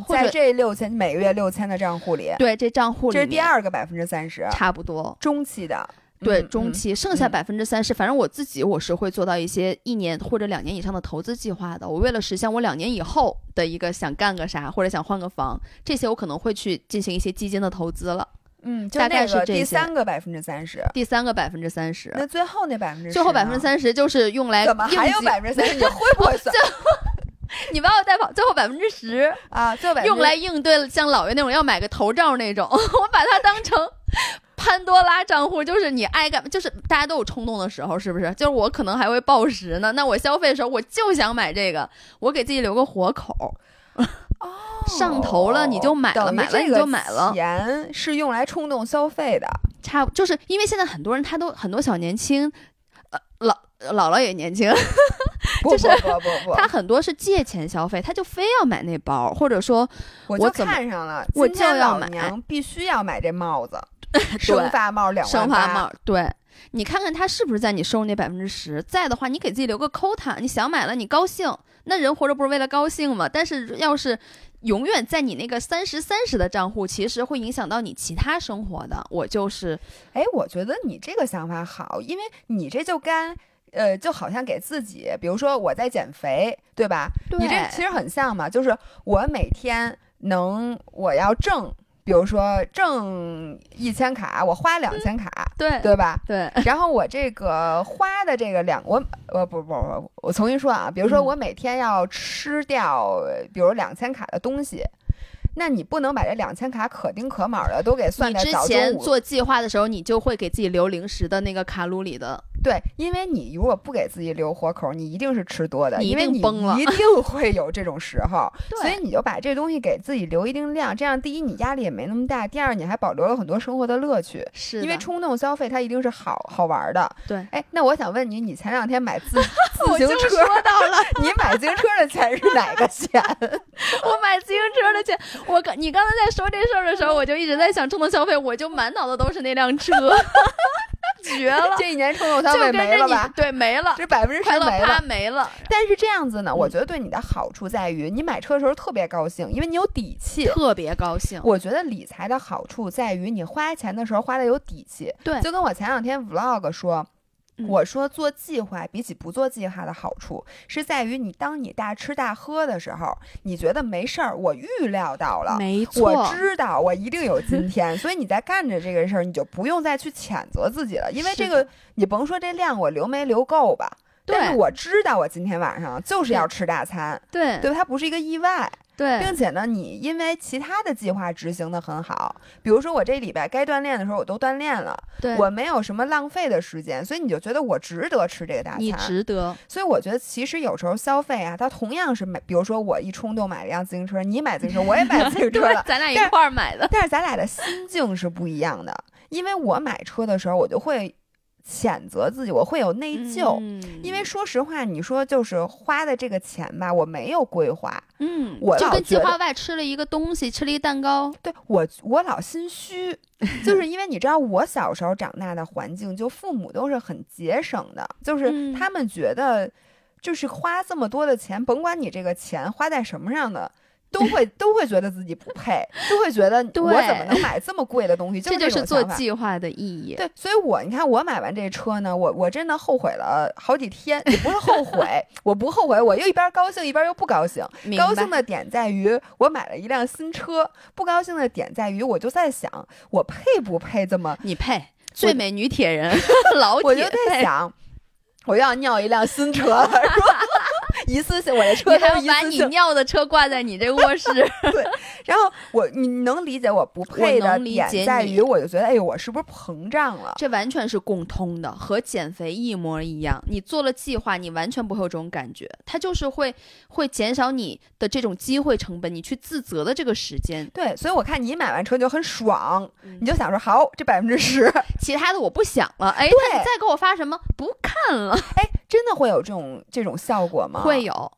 或者在这六千每个月六千的账户里，对这账户里这是第二个百分之三十，差不多。中期的，对中期，剩下嗯百分之三十，反正我自己我是会做到一些一年或者两年以上的投资计划的。我为了实现我两年以后的一个想干个啥，或者想换个房，这些我可能会去进行一些基金的投资了。嗯，就大概那个第是这些三个百分之三十，第三个百分之三十，那最后那百分之最后百分之三十就是用来怎么还有百分之三十？你会不会算你把我带跑，最后百分之十啊？最后用来应对像老爷那种要买个头罩那种，我把它当成。潘多拉账户就是你爱干，就是大家都有冲动的时候，是不是？就是我可能还会暴食呢。那我消费的时候，我就想买这个，我给自己留个活口。上头了你就买了买了你就买了钱是用来冲动消费的。差就是因为现在很多人他都很多小年轻，呃老姥姥也年轻，不就是不不不不，他很多是借钱消费，他就非要买那包，或者说我就看上了，我就要买娘必须要买这帽子，生发帽两万生发帽，对你看看他是不是在你收入那百分之十，在的话，你给自己留个 quota，你想买了你高兴，那人活着不是为了高兴吗？但是要是永远在你那个三十三十的账户，其实会影响到你其他生活的。我就是哎，我觉得你这个想法好，因为你这就干。呃，就好像给自己，比如说我在减肥，对吧？你这其实很像嘛，就是我每天能我要挣，比如说挣一千卡，我花两千卡，对对吧？对然后我这个花的这个两，我呃不不不，我重新说啊，比如说嗯我每天要吃掉，呃比如两千卡的东西，那你不能把这两千卡可丁可卯的都给算在早中午。前做计划的时候，你就会给自己留零食的那个卡路里的，对，因为你如果不给自己留活口，你一定是吃多的，因为你定崩了一定 会有这种时候。所以你就把这东西给自己留一定量，这样第一你压力也没那么大，第二你还保留了很多生活的乐趣。是因为冲动消费它一定是好好玩的。对。哎，那我想问你，你前两天买自 自行车，说到了，你买自行车的钱是哪个钱？我买自行车的钱，我刚你刚才在说这事儿的时候，我就一直在想冲动消费，我就满脑子都是那辆车，绝了，这一年冲动消就费没了吧？对没了，这百分之十没了。没了，但是这样子呢，我觉得对你的好处在于，你买车的时候特别高兴，因为你有底气。特别高兴。我觉得理财的好处在于，你花钱的时候花的有底气。对就跟我前两天 vlog 说，嗯我说做计划比起不做计划的好处，是在于你当你大吃大喝的时候，你觉得没事儿，我预料到了。没错我，知道我一定有今 天，所以你在干着这个事儿，你就不用再去谴责自己了，因为这个你甭说这量我留没留够吧，但是对。我知道我今天晚上就是要吃大餐，对。对吧？它不是一个意外，对。并且呢，你因为其他的计划执行的很好，比如说我这礼拜该锻炼的时候我都锻炼了，对，我没有什么浪费的时间，所以你就觉得我值得吃这个大你餐。值得，所以我觉得其实有时候消费啊，它同样是买，比如说我一冲动买了一辆自行车，你买自行车，我也买自行车了，，咱俩一块儿买的，但是咱俩的心境是不一样的，因为我买车的时候，我就会谴责自己，我会有内疚。嗯因为说实话，你说就是花的这个钱吧，我没有规划，嗯，我就跟计划外吃了一个东西，吃了一蛋糕，对我我老心虚，就是因为你知道我小时候长大的环境，就父母都是很节省的，就是嗯他们觉得就是花这么多的钱，甭管你这个钱花在什么上的。都会都会觉得自己不配，都会觉得我怎么能买这么贵的东西？这是就是做计划的意义。对，所以我你看，我买完这车呢，我我真的后悔了好几天，也不是后悔，我不后悔，我又一边高兴一边又不高兴。高兴的点在于我买了一辆新车，不高兴的点在于我就在想，我配不配这么？你配最美女铁人，老我就。在想，我要尿一辆新车了，是吧？一次性，我的车你还都要把你是一次性。尿的车挂在你这卧室，对然后我你能理解我不配的能理解点在于，我就觉得，哎呦，我是不是膨胀了？这完全是共通的，和减肥一模一样。你做了计划，你完全不会有这种感觉，它就是会会减少你的这种机会成本，你去自责的这个时间。对，所以我看你买完车就很爽，嗯你就想说，好，这百分之十，其他的我不想了，哎，对那你再给我发什么？不看了，哎，真的会有这种这种效果吗？会有，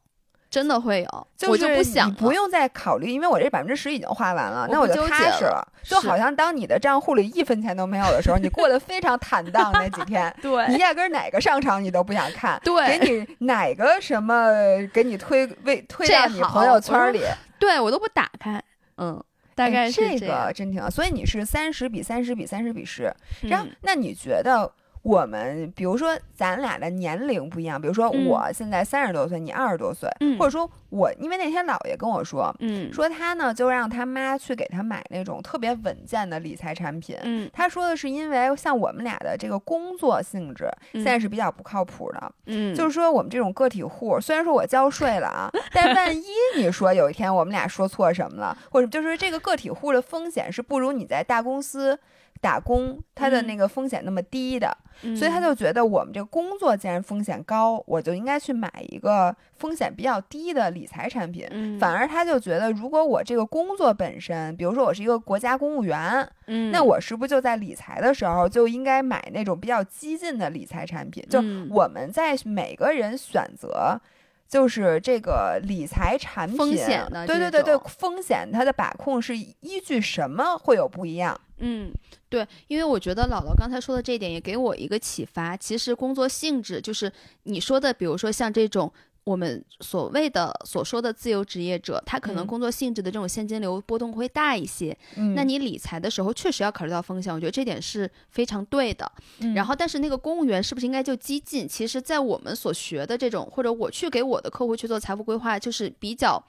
真的会有，就我就是不想你不用再考虑，因为我这百分之十已经花完了，我那我就踏实了就好像当你的账户里一分钱都没有的时候，你过得非常坦荡那几天。对你压根儿哪个商场你都不想看，对给你哪个什么给你推为推到你朋友圈里，对我都不打开，嗯，大哎概是这样个。真挺好。所以你是三十比三十比三十比十，然后嗯那你觉得？我们比如说，咱俩的年龄不一样，比如说嗯我现在三十多岁，你二十多岁，嗯或者说我，因为那天姥爷跟我说，嗯说他呢就让他妈去给他买那种特别稳健的理财产品。嗯他说的是因为像我们俩的这个工作性质，嗯现在是比较不靠谱的。嗯，就是说我们这种个体户，虽然说我交税了啊，但万一你说有一天我们俩说错什么了，或者就是这个个体户的风险是不如你在大公司打工他的嗯那个风险那么低的，嗯所以他就觉得我们这个工作既然风险高，我就应该去买一个风险比较低的理财产品。嗯反而他就觉得，如果我这个工作本身，比如说我是一个国家公务员，嗯那我是不是就在理财的时候就应该买那种比较激进的理财产品？就嗯我们在每个人选择。就是这个理财产品，风险的对对对对，风险它的把控是依据什么会有不一样？嗯，对，因为我觉得姥姥刚才说的这一点也给我一个启发。其实工作性质就是你说的，比如说像这种我们所谓的所说的自由职业者，他可能嗯工作性质的这种现金流波动会大一些。嗯那你理财的时候确实要考虑到风险，我觉得这点是非常对的。嗯然后，但是那个公务员是不是应该就激进？其实，在我们所学的这种，或者我去给我的客户去做财富规划，就是比较，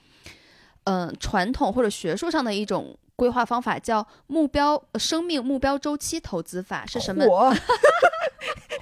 嗯、传统或者学术上的一种规划方法，叫目标呃生命目标周期投资法，是什么？我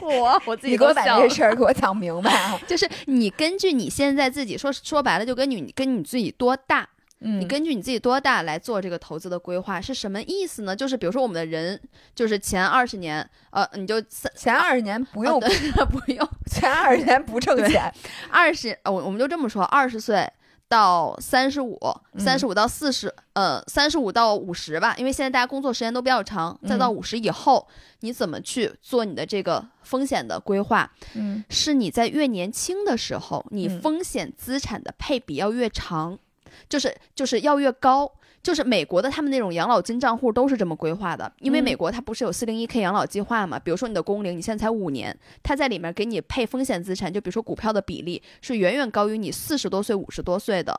我我自你给我把这事儿给我讲明白啊！就是你根据你现在自己说说白了，就跟你你跟你自己多大，嗯你根据你自己多大来做这个投资的规划是什么意思呢？就是比如说我们的人，就是前二十年，呃，你就三前二十年不用，哦 不用前二十年不挣钱，二十，呃，我我们就这么说，二十岁到三十五，三十五到四十、呃，三十五到五十吧，因为现在大家工作时间都比较长，再到嗯五十以后，你怎么去做你的这个风险的规划？嗯是你在越年轻的时候，你嗯风险资产的配比要越长，就是就是要越高。就是美国的他们那种养老金账户都是这么规划的，因为嗯美国它不是有四零一 k 养老计划嘛？比如说你的工龄，你现在才五年，它在里面给你配风险资产，就比如说股票的比例是远远高于你四十多岁、五十多岁的。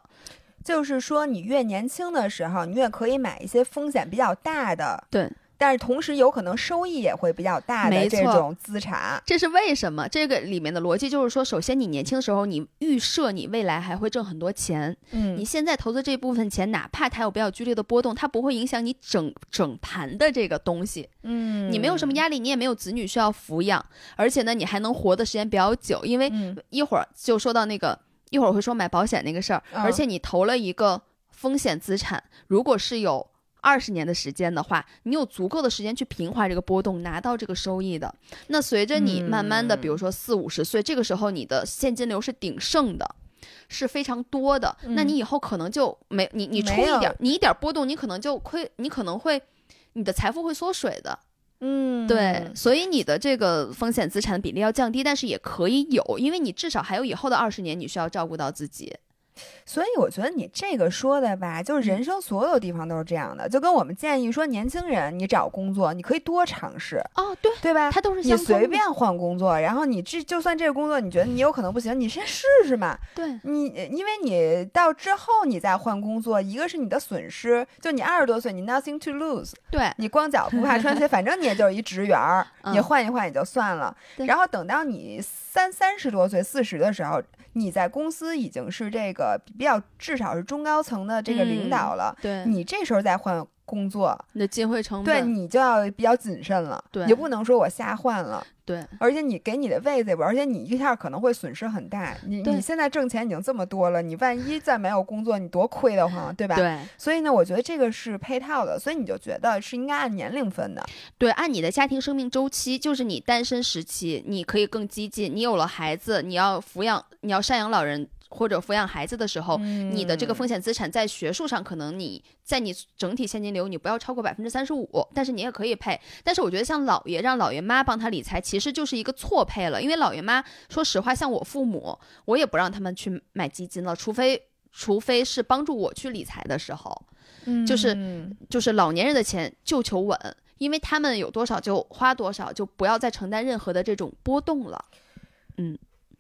就是说你越年轻的时候，你越可以买一些风险比较大的对但是同时有可能收益也会比较大的这种资产。这是为什么？这个里面的逻辑就是说，首先你年轻的时候，你预设你未来还会挣很多钱，嗯你现在投资这部分钱，哪怕它有比较剧烈的波动，它不会影响你整整盘的这个东西。嗯，你没有什么压力，你也没有子女需要抚养，而且呢，你还能活的时间比较久。因为嗯一会儿就说到那个，一会儿会说买保险那个事儿，嗯而且你投了一个风险资产，如果是有。二十年的时间的话，你有足够的时间去平滑这个波动，拿到这个收益的。那随着你慢慢的，嗯比如说四五十岁，这个时候你的现金流是鼎盛的，是非常多的。那嗯你以后可能就没你你出一点儿，你一点儿波动，你可能就亏，你可能会你的财富会缩水的。嗯，对，所以你的这个风险资产比例要降低，但是也可以有，因为你至少还有以后的二十年，你需要照顾到自己。所以我觉得你这个说的吧，就是人生所有地方都是这样的，就跟我们建议说，年轻人你找工作，你可以多尝试，哦，对，对吧？它都是你随便换工作，然后你这就算这个工作你觉得你有可能不行，你先试试嘛。对你因为你到之后你再换工作，一个是你的损失，就你二十多岁你 nothing to lose，对你光脚不怕穿鞋，反正你也就是一职员儿，嗯你换一换也就算了。然后等到你三三十多岁、四十的时候，你在公司已经是这个比较至少是中高层的这个领导了，对，你这时候再换工作，你的机会成对，你就要比较谨慎了，对你不能说我瞎换了。对而且你给你的位子也不，而且你一下可能会损失很大。你你现在挣钱已经这么多了，你万一再没有工作，你多亏得慌，对吧？对所以呢，我觉得这个是配套的，所以你就觉得是应该按年龄分的。对，按你的家庭生命周期，就是你单身时期，你可以更激进；你有了孩子，你要抚养，你要赡养老人或者抚养孩子的时候，你的这个风险资产在学术上可能你在你整体现金流你不要超过百分之三十五，但是你也可以配。但是我觉得像姥爷让姥爷妈帮他理财，其实就是一个错配了，因为姥爷妈说实话，像我父母，我也不让他们去买基金了，除非除非是帮助我去理财的时候，嗯就是嗯就是老年人的钱就求稳。因为他们有多少就花多少，就不要再承担任何的这种波动了。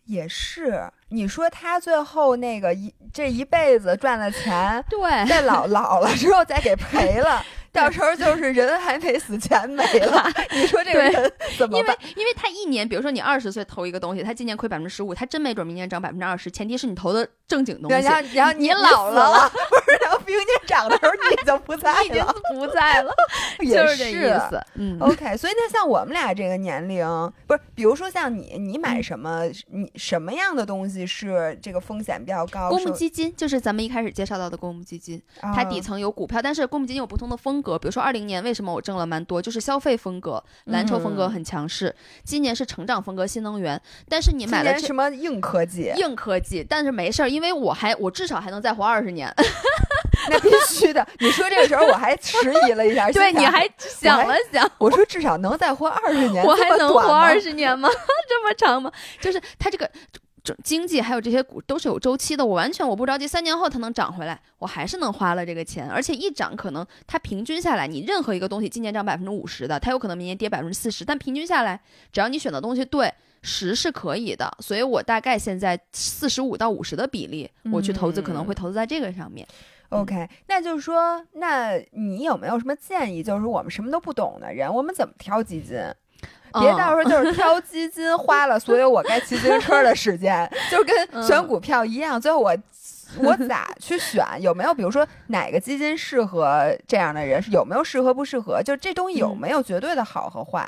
也是。你说他最后那个一这一辈子赚的钱，对，在老 老了之后再给赔了，到时候就是人还没死，钱没了。你说这个人怎么因为办？因为他一年，比如说你二十岁投一个东西，他今年亏百分之十五，他真没准明年涨百分之二十，前提是你投的正经东西。然后然后你你老了了，不是？然后明年涨的时候你已经不在已经了，不在了，也就是这意思。嗯，OK，所以那像我们俩这个年龄，不是，比如说像你，你买什么，你什么样的东西是这个风险比较高？公募基金就是咱们一开始介绍到的公募基金，它底啊层有股票，但是公募基金有不同的风格。比如说二零年为什么我挣了蛮多，就是消费风格，蓝筹风格嗯很强势。今年是成长风格，新能源。但是你买了什么硬科技？硬科技，但是没事儿，因为我还我至少还能再活二十年。那必须的。你说这个时候我还迟疑了一下，对，你还想了想，我说至少能再活二十年，我还能活二十年吗？这么长吗？就是它这个。这经济还有这些股都是有周期的，我完全我不着急，三年后它能涨回来，我还是能花了这个钱，而且一涨可能它平均下来，你任何一个东西今年涨百分之五十的，它有可能明年跌百分之四十，但平均下来，只要你选的东西对，十是可以的，所以我大概现在四十五到五十的比例，我去投资可能会投资在这个上面。OK，那就是说，那你有没有什么建议？就是我们什么都不懂的人，我们怎么挑基金？别嗯到时候就是挑基金花了所有我该骑自行车的时间，就跟嗯选股票一样。最后我我咋去选？有没有比如说哪个基金适合这样的人？有没有适合不适合？就这东西有嗯没有绝对的好和坏？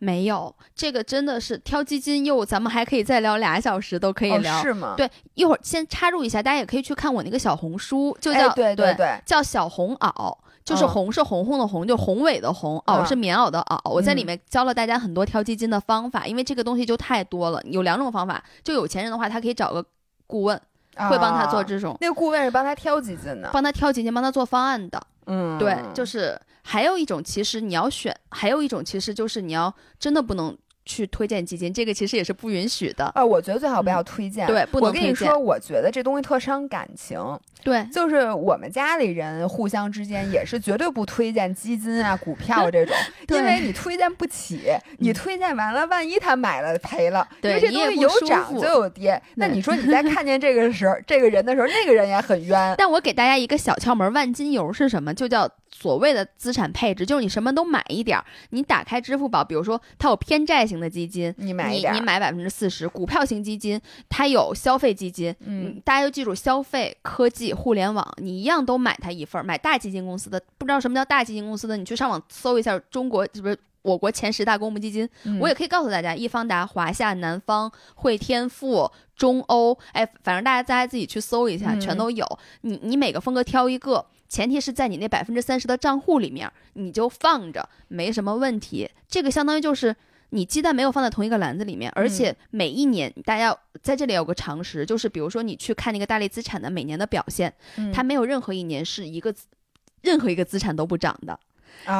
没有，这个真的是挑基金又，咱们还可以再聊俩小时，都可以哦聊。是吗？对，一会儿先插入一下，大家也可以去看我那个小红书，就哎叫、对对对，叫小红袄，就是嗯红是红红的红，就宏伟的宏，袄嗯是棉袄的袄。我在里嗯面教了大家很多挑基金的方法，因为这个东西就太多了，有两种方法。就有钱人的话，他可以找个顾问，会帮他做啊这种，那个顾问是帮他挑基金的，帮他挑基金，帮他做方案的。嗯，对，就是还有一种，其实你要选，还有一种其实就是你要真的不能去推荐基金，这个其实也是不允许的。啊，我觉得最好不要推荐。对不我能说，我觉得这东西特伤感情。对，就是我们家里人互相之间也是绝对不推荐基金啊、股票这种，因为你推荐不起，你推荐完了，万一他买了赔了，因对为这东西有涨就有跌。那你说你在 看见这个时候，这个人的时候，那个人也很冤。但我给大家一个小窍门，万金油是什么？就叫所谓的资产配置，就是你什么都买一点儿。你打开支付宝，比如说它有偏债型的基金，你买一点，你你买百分之四十；股票型基金它有消费基金，嗯，大家就记住消费、科技、互联网，你一样都买它一份儿。买大基金公司的，不知道什么叫大基金公司的，你去上网搜一下中国是不是我国前十大公募基金，嗯我也可以告诉大家，易方达、华夏、南方、汇添富、中欧，哎，反正大家大家自己去搜一下，嗯全都有。你你每个风格挑一个，前提是在你那百分之三十的账户里面，你就放着，没什么问题。这个相当于就是。你鸡蛋没有放在同一个篮子里面，而且每一年大家在这里有个常识，就是比如说你去看那个大类资产的每年的表现，嗯它没有任何一年是一个任何一个资产都不涨的。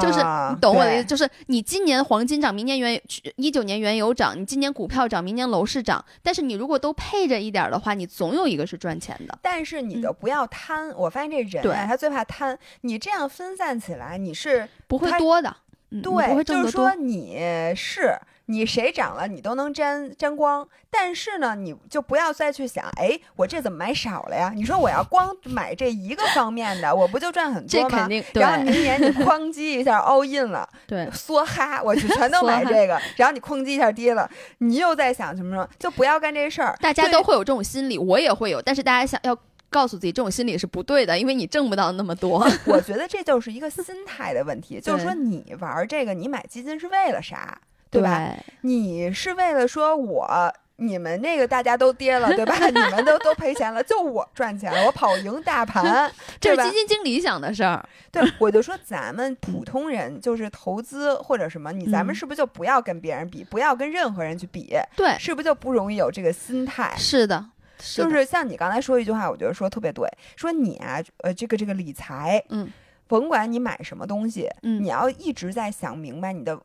就是啊你懂我的意思，就是你今年黄金涨，明年原一九年原油涨，你今年股票涨，明年楼市涨，但是你如果都配着一点儿的话，你总有一个是赚钱的。但是你就不要贪，我发现这人对啊，他最怕贪。你这样分散起来，你是不会多的，嗯，对，就是说。你是你谁涨了，你都能沾沾光。但是呢，你就不要再去想，哎，我这怎么买少了呀？你说我要光买这一个方面的，我不就赚很多吗这肯？定然后明年你哐叽一下 all in 了，对梭哈，我去全都买这个，然后你哐叽一下跌了，你又在想什么呢？就不要干这事儿。大家都会有这种心理，我也会有，但是大家想要告诉自己，这种心理是不对的，因为你挣不到那么多。我觉得这就是一个心态的问题，就是说你玩这个，你买基金是为了啥，对吧？你是为了说我。你们那个大家都跌了，对吧？你们都都赔钱了，就我赚钱了，我跑赢大盘，这是基？金经理想的事儿。对，我就说咱们普通人就是投资或者什么，你咱们嗯是不是就不要跟别人比，不要跟任何人去比，对，是不是就不容易有这个心态？是的就是像你刚才说一句话，我觉得说特别对，说你啊，呃，这个这个理财，嗯甭管你买什么东西，嗯你要一直在想明白你的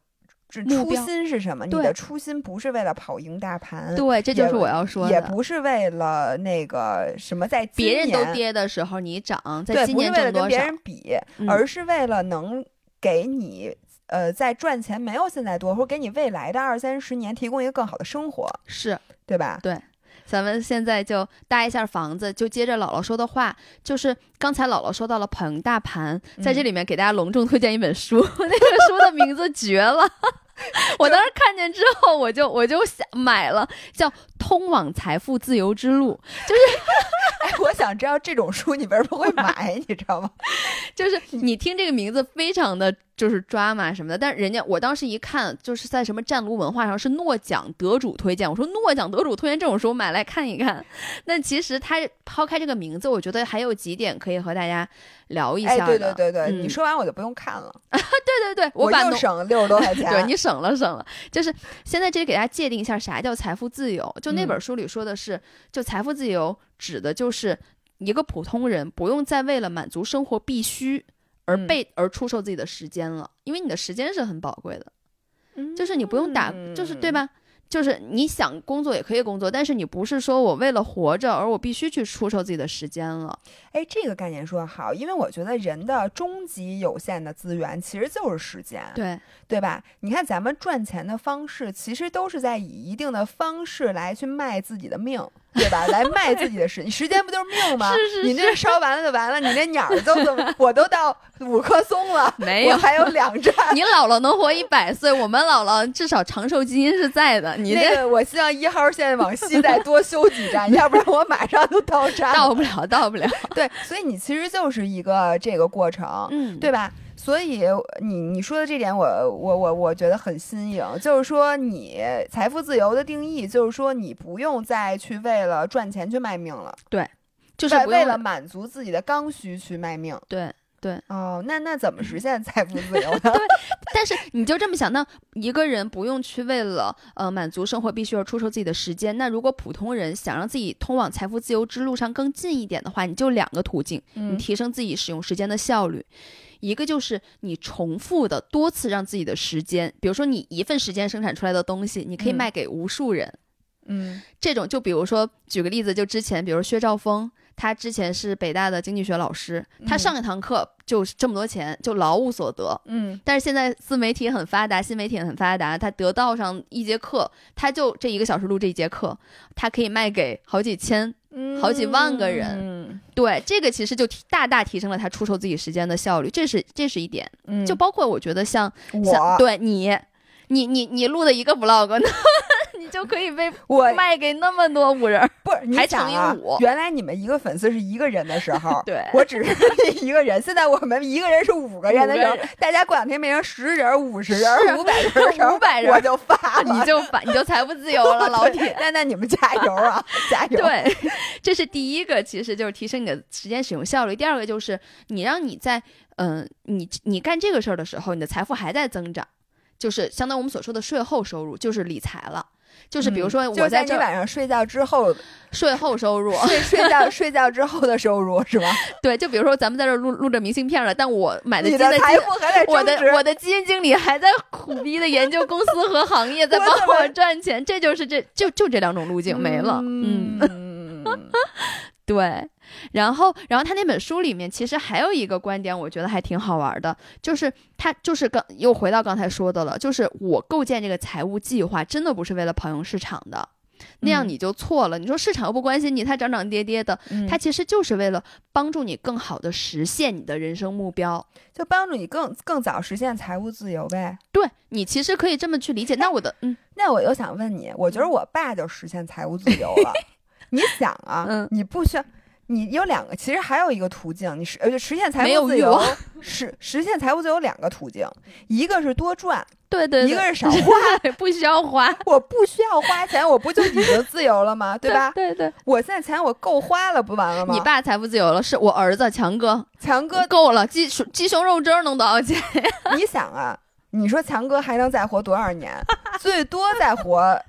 这初心是什么。你的初心不是为了跑赢大盘，对，这就是我要说的。也不是为了那个什么在别人都跌的时候你涨，在对，今不是为了跟别年挣多少？人比，嗯而是为了能给你。呃，在赚钱没有现在多，或者给你未来的二三十年提供一个更好的生活，是对吧？咱们现在就搭一下房子，就接着姥姥说的话，就是刚才姥姥说到了捧大盘，在这里面给大家隆重推荐一本书，那个书的名字绝了。我当时看见之后，我就我就想买了，叫《通往财富自由之路》，就是 哎，我想知道这种书你为什么会买，你知道吗？就是你听这个名字非常的就是抓马什么的，但人家我当时一看，就是在什么湛卢文化上是诺奖得主推荐，我说诺奖得主推荐这种书买来看一看。那其实他抛开这个名字，我觉得还有几点可以和大家聊一哎，下的。对对对对，嗯你说完我就不用看了，对对对，我把农又省六十多块钱。对你省了省了，就是现在这里给大家界定一下啥叫财富自由。就那嗯本书里说的是，就财富自由指的就是一个普通人不用再为了满足生活必须而嗯被、而出售自己的时间了，因为你的时间是很宝贵的，嗯就是你不用打，就是对？吧？就是你想工作也可以工作，但是你不是说我为了活着而我必须去出售自己的时间了。哎，这个概念说的好，因为我觉得人的终极有限的资源其实就是时间，对，对吧？你看咱们赚钱的方式，其实都是在以一定的方式来去卖自己的命，对吧？来卖自己的时，你时间不就是命吗？是是你这烧完了就完了，你那鸟儿都怎么？我都到五棵松了，没有我还有两站。你姥姥能活一百岁，我们姥姥至少长寿基因是在的。你这那个，我希望一号线往西再多修几站，要不然我马上就到站。到不了，到不了。对，所以你其实就是一个这个过程，嗯，对吧？所以你你说的这点我，我我我觉得很新颖，就是说你财富自由的定义，就是说你不用再去为了赚钱去卖命了，对就是为了满足自己的刚需去卖命。对。哦，那那怎么实现财富自由呢？但是你就这么想，那一个人不用去为了呃满足生活必须而出售自己的时间。那如果普通人想让自己通往财富自由之路上更近一点的话，你就两个途径，你嗯提升自己使用时间的效率。一个就是你重复的多次让自己的时间，比如说你一份时间生产出来的东西，你可以嗯卖给无数人。嗯这种就比如说举个例子，就之前比如薛兆丰，他之前是北大的经济学老师，他嗯上一堂课就这么多钱，就劳务所得。嗯但是现在自媒体很发达，新媒体很发达，他得到上一节课，他就这一个小时录这一节课，他可以卖给好几千。嗯，好几万个人嗯，对，这个其实就提大大提升了他出售自己时间的效率，这是这是一点。嗯，就包括我觉得像像我对你，你你你录的一个 vlog，那 你就可以被我卖给那么多五人儿。不是你还乘以想啊五，原来你们一个粉丝是一个人的时候，对我只是一个人，现在我们一个人是五个人的时候大家过两天变成十人、五十人、是五百人的时候，500人我就发了，你就发你就财富自由了，老铁。那那你们加油啊，加油！，对，这是第一个，其实就是提升你的时间使用效率。第二个就是你让你在嗯、你你干这个事儿的时候，你的财富还在增长，就是相当于我们所说的税后收入，就是理财了。就是比如说我在这晚上睡觉之后，睡后收入，睡睡觉 睡觉之后的收入是吧？对，就比如说咱们在这录录着明信片了，但我买的基金的财富还在我的我的基金经理还在苦逼的研究公司和行业，在帮我赚钱，这就是这就就这两种路径没了，嗯，嗯，对。然后，然后他那本书里面其实还有一个观点，我觉得还挺好玩的，就是他就是刚又回到刚才说的了，就是我构建这个财务计划真的不是为了跑赢市场的。那样嗯你就错了。你说市场又不关心你，它涨涨跌跌的，嗯它其实就是为了帮助你更好的实现你的人生目标。就帮助你更更早实现财务自由呗。对你其实可以这么去理解。那我的嗯，那我又想问你，我觉得我爸就实现财务自由了。你想啊，嗯你不需要，你有两个，其实还有一个途径，你实呃就实现财没有务自由实实现财务自由有两个途径，一个是多赚，对对对，一个是少花。不需要花，我不需要花钱，我不就已经自由了吗？对吧？对对，我现在钱我够花了，不完了吗？你爸财富自由了，是我儿子强哥强哥，够了，鸡熊鸡胸肉汁能多少钱？你想啊，你说强哥还能再活多少年？最多再活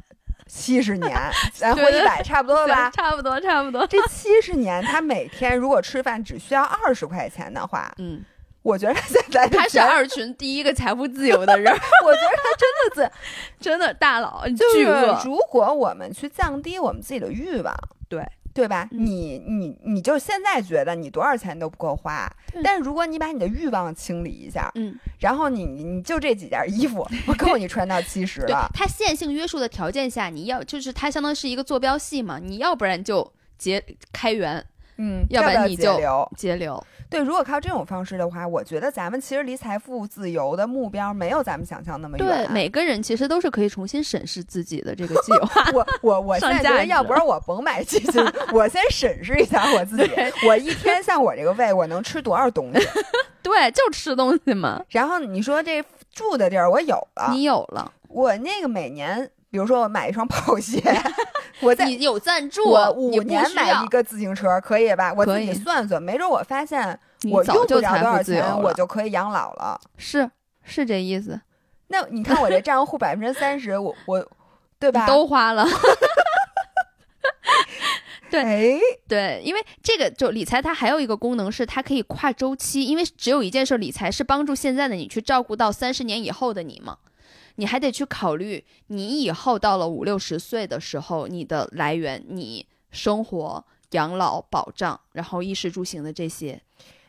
七十年，咱活对一百差不多吧？差不多差不多。这七十年，他每天如果吃饭只需要二十块钱的话，嗯，我觉得他现在他是二群第一个财富自由的人，我觉得他真的是 真的大佬就是巨鳄。如果我们去降低我们自己的欲望，对对吧？嗯你你你就现在觉得你多少钱都不够花，对但是如果你把你的欲望清理一下，嗯，然后你你就这几件衣服，不够你穿到七十对了，。它线性约束的条件下，你要就是它相当于是一个坐标系嘛，你要不然就节开源嗯，要不然要你就节流。节流。对，如果靠这种方式的话，我觉得咱们其实离财富自由的目标没有咱们想象那么远。对，每个人其实都是可以重新审视自己的这个计 划。我我我现上在觉得，要不然我甭买基金，我先审视一下我自己，我一天像我这个胃，我能吃多少东西？对，就吃东西嘛，然后你说这住的地儿我有了，你有了，我那个每年，比如说我买一双跑鞋，我在你有赞助，五年买一个自行车，可以吧？我自己可以算算，没准我发现你我用早就财不了多少钱，我，就可以养老了。是是这意思，那你看我这账户百分之三十，我我对吧？都花了。对哎，对，因为这个就理财，它还有一个功能是它可以跨周期，因为只有一件事，理财是帮助现在的你去照顾到三十年以后的你嘛。你还得去考虑，你以后到了五六十岁的时候，你的来源、你生活、养老保障，然后衣食住行的这些。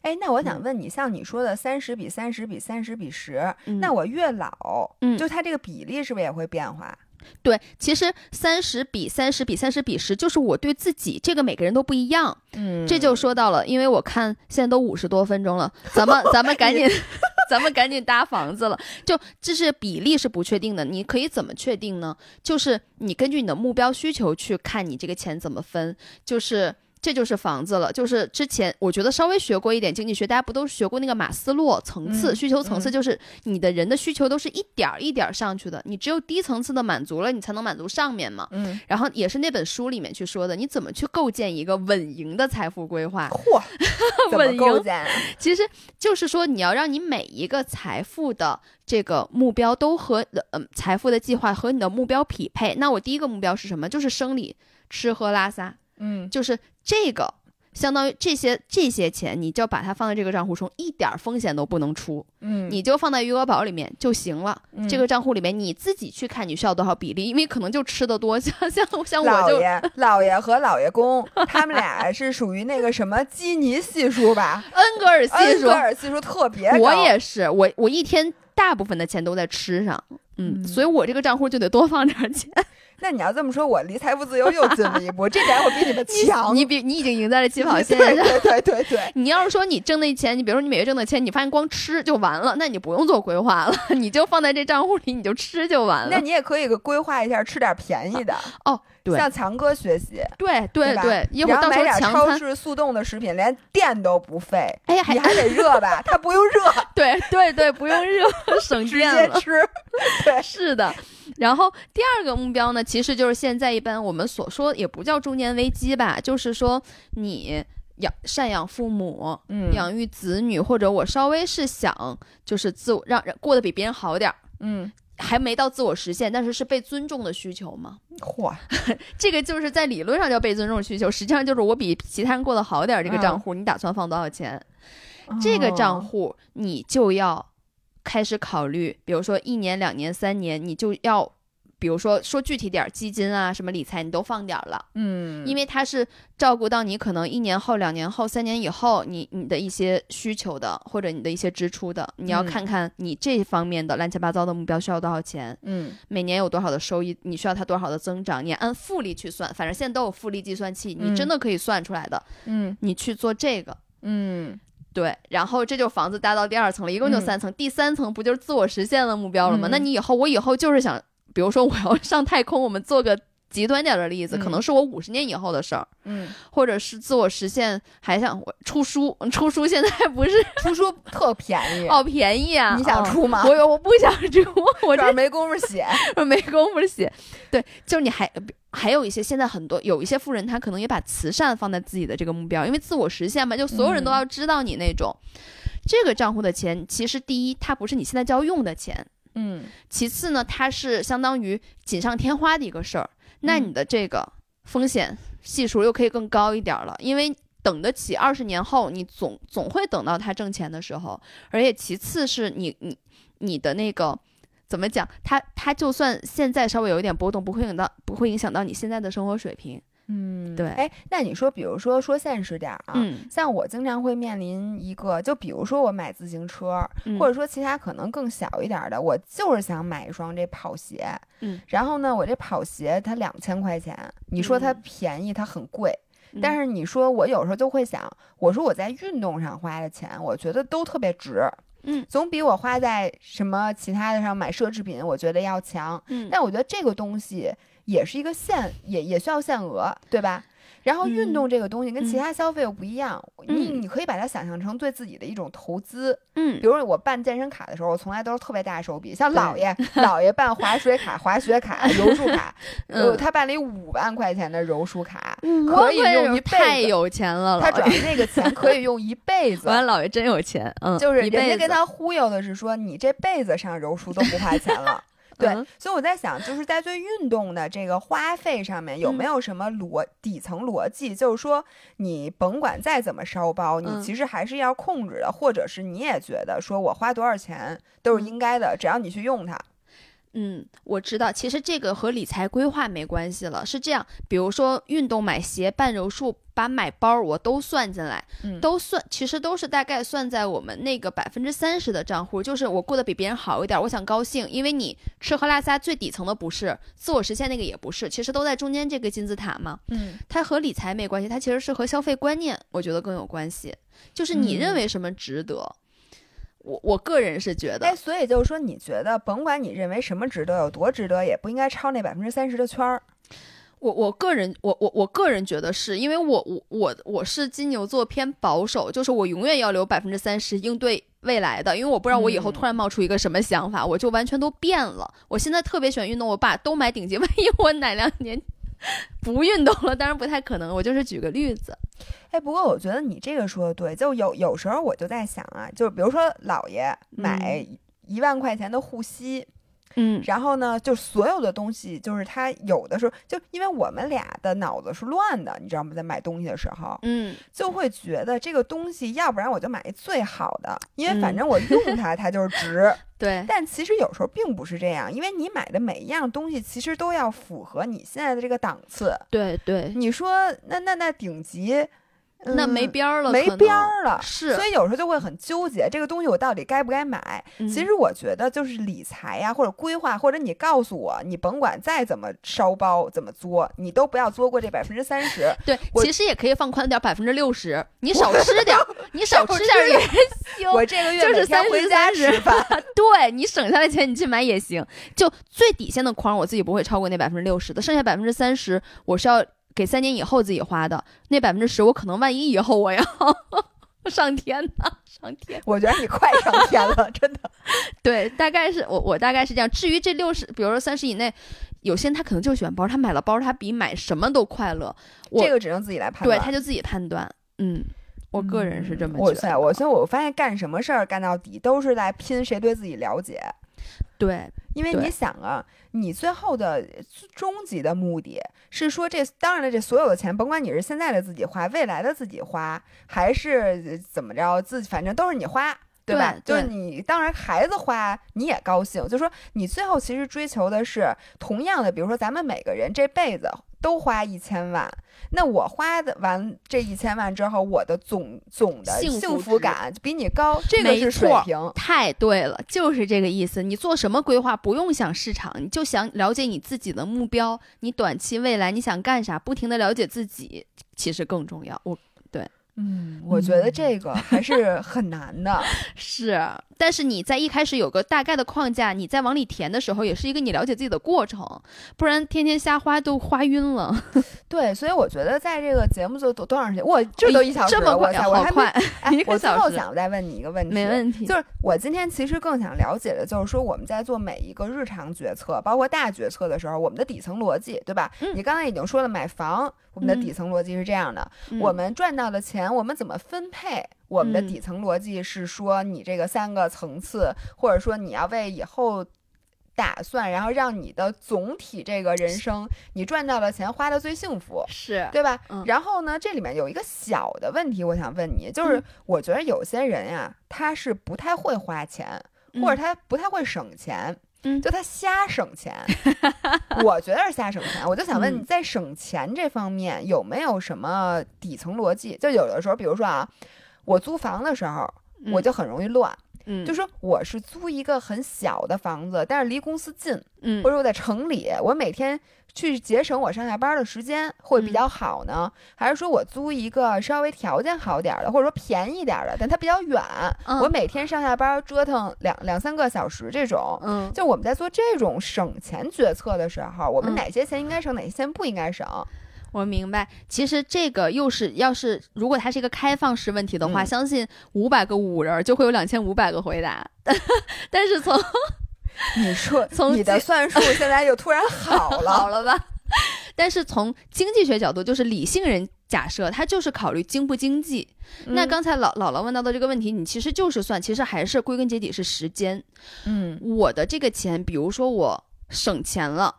哎，那我想嗯问你，像你说的三十比三十比三十比十，嗯那我越老，嗯就它这个比例是不是也会变化？对，其实三十比三十比三十比十，就是我对自己这个每个人都不一样。嗯这就说到了，因为我看现在都五十多分钟了，咱们 咱们赶紧，咱们赶紧搭房子了。就这是比例是不确定的，你可以怎么确定呢？就是你根据你的目标需求去看你这个钱怎么分，就是。这就是房子了，就是之前我觉得稍微学过一点经济学，大家不都学过那个马斯洛层次、嗯需求层次，嗯就是你的人的需求都是一点儿一点儿上去的，你只有低层次的满足了，你才能满足上面嘛。嗯，然后也是那本书里面去说的，你怎么去构建一个稳赢的财富规划？嚯，稳赢构建啊？其实就是说，你要让你每一个财富的这个目标都和嗯财富的计划和你的目标匹配。那我第一个目标是什么？就是生理吃喝拉撒，嗯，就是这个。相当于这些这些钱，你就把它放在这个账户中，一点儿风险都不能出，嗯，你就放在余额宝里面就行了。嗯这个账户里面你自己去看你需要多少比例，因为可能就吃的多，像像像我就老爷、老爷和老爷公，他们俩是属于那个什么基尼系数吧？恩格尔系数恩格，尔系数特别高。我也是，我我一天大部分的钱都在吃上，嗯，嗯所以我这个账户就得多放点儿钱。那你要这么说，我离财富自由又近了一步，这点我比你们强。你比你已经赢在了起跑 线上。对对对对，你要是说你挣那钱，你比如说你每月挣的钱，你发现光吃就完了，那你不用做规划了，你就放在这账户里，你就吃就完了。那你也可以规划一下，吃点便宜的，哦，对向强哥学习，对对吧对，一会儿到时然后买点候强餐，超市速冻的食品，连电都不费，哎呀，还你还得 热吧？它不用热，对对对，不用热，省直电了。接吃。对，是的，然后第二个目标呢，其实就是现在一般我们所说也不叫中年危机吧，就是说你养赡养父母、嗯养育子女，或者我稍微是想就是自我让让过得比别人好点儿，嗯，还没到自我实现，但是是被尊重的需求吗。嚯，这个就是在理论上叫被尊重需求，实际上就是我比其他人过得好点儿。这个账户你打算放多少钱？这个账哦户你就要开始考虑，比如说一年、两年、三年，你就要，比如说说具体点儿，基金啊、什么理财你都放点儿了，嗯，因为它是照顾到你可能一年后、两年后、三年以后你你的一些需求的，或者你的一些支出的，你要嗯。看看你这方面的乱七八糟的目标需要多少钱，嗯。每年有多少的收益，你需要它多少的增长，你按复利去算，反正现在都有复利计算器，你真的可以算出来的，嗯。你去做这个。嗯。对，然后这就房子搭到第二层了，一共就嗯。三层，第三层不就是自我实现的目标了吗？嗯。那你以后我以后就是想，比如说我要 上太空，我们做个极端点的例子，可嗯能是我五十年以后的事儿，嗯，或者是自我实现，还想出书，出书现在不是 出书特便宜，好便宜啊？你想哦出吗？我有我不想出，我这没工夫写。我没工夫写。对，就是你还还有一些现在很多有一些富人，他可能也把慈善放在自己的这个目标，因为自我实现嘛，就所有人都嗯要知道你那种。这个账户的钱，其实第一，它不是你现在就要用的钱；嗯其次呢，它是相当于锦上添花的一个事儿。那你的这个风险系数又可以更高一点儿了，因为等得起二十年后，你总总会等到它挣钱的时候。而且其次是你你你的那个怎么讲，它它就算现在稍微有一点波动，不会影响到不会影响到你现在的生活水平。嗯，对。哎，那你说，比如说说现实点儿啊，嗯，像我经常会面临一个，就比如说我买自行车，嗯或者说其他可能更小一点儿的，我就是想买一双这跑鞋，嗯，然后呢，我这跑鞋它两千块钱，你说它嗯。便宜，它很贵，嗯。但是你说我有时候就会想，我说我在运动上花的钱，我觉得都特别值，嗯。总比我花在什么其他的上买奢侈品，我觉得要强。嗯。但我觉得这个东西也是一个限，也也需要限额，对吧？然后运动这个东西跟其嗯。他消费又不一样，你嗯。你可以把它想象成对自己的一种投资。嗯。比如说我办健身卡的时候，我从来都是特别大手笔，像对。姥爷，姥爷办滑水卡、滑雪卡、柔术卡，呃，嗯，他办了一五万块钱的柔术卡，五可以用一辈子。太有钱了，他主要那个钱可以用一辈子。完姥爷真有钱，嗯，就是人家跟他忽悠的是说，你这辈子上柔术都不花钱了。对，嗯所以我在想，就是在对运动的这个花费上面，有没嗯。有什么逻底层逻辑？就是说，你甭管再怎么烧包，你嗯。其实还是要控制的，或者是你也觉得说我花多少钱都是嗯。应该的，只要你去用它。嗯，我知道，其实这个和理财规划没关系了。是这样，比如说运动买鞋、办柔术、把买包我都算进来，嗯都算，其实都是大概算在我们那个百分之三十的账户，就是我过得比别人好一点，我想高兴。因为你吃喝拉撒最底层的不是自我实现那个也不是，其实都在中间这个金字塔嘛。嗯它和理财没关系，它其实是和消费观念，我觉得更有关系。就是你认嗯为什么值得，我我个人是觉得哎，，所以就是说，你觉得甭管你认为什么值得，有多值得，也不应该超那百分之三十的圈儿。我我个人，我我我个人觉得是因为我我我我是金牛座偏保守，就是我永远要留百分之三十应对未来的，因为我不知道我以后嗯突然冒出一个什么想法，我就完全都变了。我现在特别喜欢运动，我爸都买顶级，万一我哪两年 不运动了，当然不太可能。我就是举个例子，哎，不过我觉得你这个说的对，就有有时候我就在想啊，就比如说姥爷买一万块钱的护膝，嗯然后呢，就所有的东西，就是他有的时候就因为我们俩的脑子是乱的，你知道吗？在买东西的时候，嗯就会觉得这个东西，要不然我就买一最好的，因为反嗯正我用它，它就是值。对，但其实有时候并不是这样，因为你买的每一样东西，其实都要符合你现在的这个档次。对对，你说那那那顶级，那没嗯边儿了，没边儿了，是所以有时候就会很纠结，这个东西我到底该不该买？嗯其实我觉得就是理财呀，或者规划，或者你告诉我，你甭管再怎么烧包，怎么作，你都不要作过这百分之三十。对，其实也可以放宽点，百分之六十，你少吃点儿，你少吃点儿也行。我这个月就是每天30回家30吃饭，对你省下来钱，你去买也行。就最底线的框，我自己不会超过那百分之六十的，剩下百分之三十我是要给三年以后自己花的。那百分之十，我可能万一以后我要 上天呢，上天。我觉得你快上天了，真的。对，大概是我我大概是这样。至于这六十，比如说三十以内，有些人他可能就喜欢包，他买了包，他比买什么都快乐。我这个只能自己来判断对，他就自己判断。嗯，我个人是这么觉得。我塞，我所以我发现干什么事儿干到底都是在拼谁对自己了解。对，因为你想啊，你最后的终极的目的是说这，当然了，这所有的钱，甭管你是现在的自己花，未来的自己花，还是呃怎么着，自己反正都是你花。对吧？对就是你，当然孩子花你也高兴，就说你最后其实追求的是同样的，比如说咱们每个人这辈子都花一千万，那我花的完这一千万之后，我的总总的幸福感比你高，这个是水平。太对了，就是这个意思。你做什么规划不用想市场，你就想了解你自己的目标，你短期未来你想干啥，不停的了解自己，其实更重要。我嗯，我觉得这个还是很难的。是，但是你在一开始有个大概的框架，你在往里填的时候，也是一个你了解自己的过程，不然天天瞎花都花晕了。对，所以我觉得在这个节目做多多长时间？我这都一小时了，这么快，我，快，我最后想再问你一个问题，没问题。就是我今天其实更想了解的，就是说我们在做每一个日常决策，包括大决策的时候，我们的底层逻辑，对吧？嗯你刚才已经说了，买房，我们的嗯底层逻辑是这样的：嗯我们赚到的钱，我们怎么分配？我们的嗯底层逻辑是说，你这个三个层次，或者说你要为以后。打算，然后让你的总体这个人生，你赚到的钱花的最幸福，是对吧？嗯然后呢，这里面有一个小的问题，我想问你，就是嗯我觉得有些人呀，他是不太会花钱，或者他不太会省钱，嗯就他瞎省钱。我觉得是瞎省钱。我就想问你嗯在省钱这方面有没有什么底层逻辑？就有的时候，比如说啊，我租房的时候，我就很容易乱。嗯，就说我是租一个很小的房子，但是离公司近，嗯或者我在城里，我每天去节省我上下班的时间会比较好呢？还是说我租一个稍微条件好点儿的，或者说便宜点儿的，但它比较远，嗯我每天上下班折腾两两三个小时这种？嗯就我们在做这种省钱决策的时候，我们嗯哪些钱应该省，哪些钱不应该省？我明白，其实这个又是，要是如果它是一个开放式问题的话，嗯相信五百个五人儿就会有两千五百个回答。但是从你说从你的算术 现在又突然好了，好了吧？但是从经济学角度，就是理性人假设他就是考虑经不经济。那嗯刚才老姥姥问到的这个问题，你其实就是算，其实还是归根结底是时间。嗯我的这个钱，比如说我省钱了。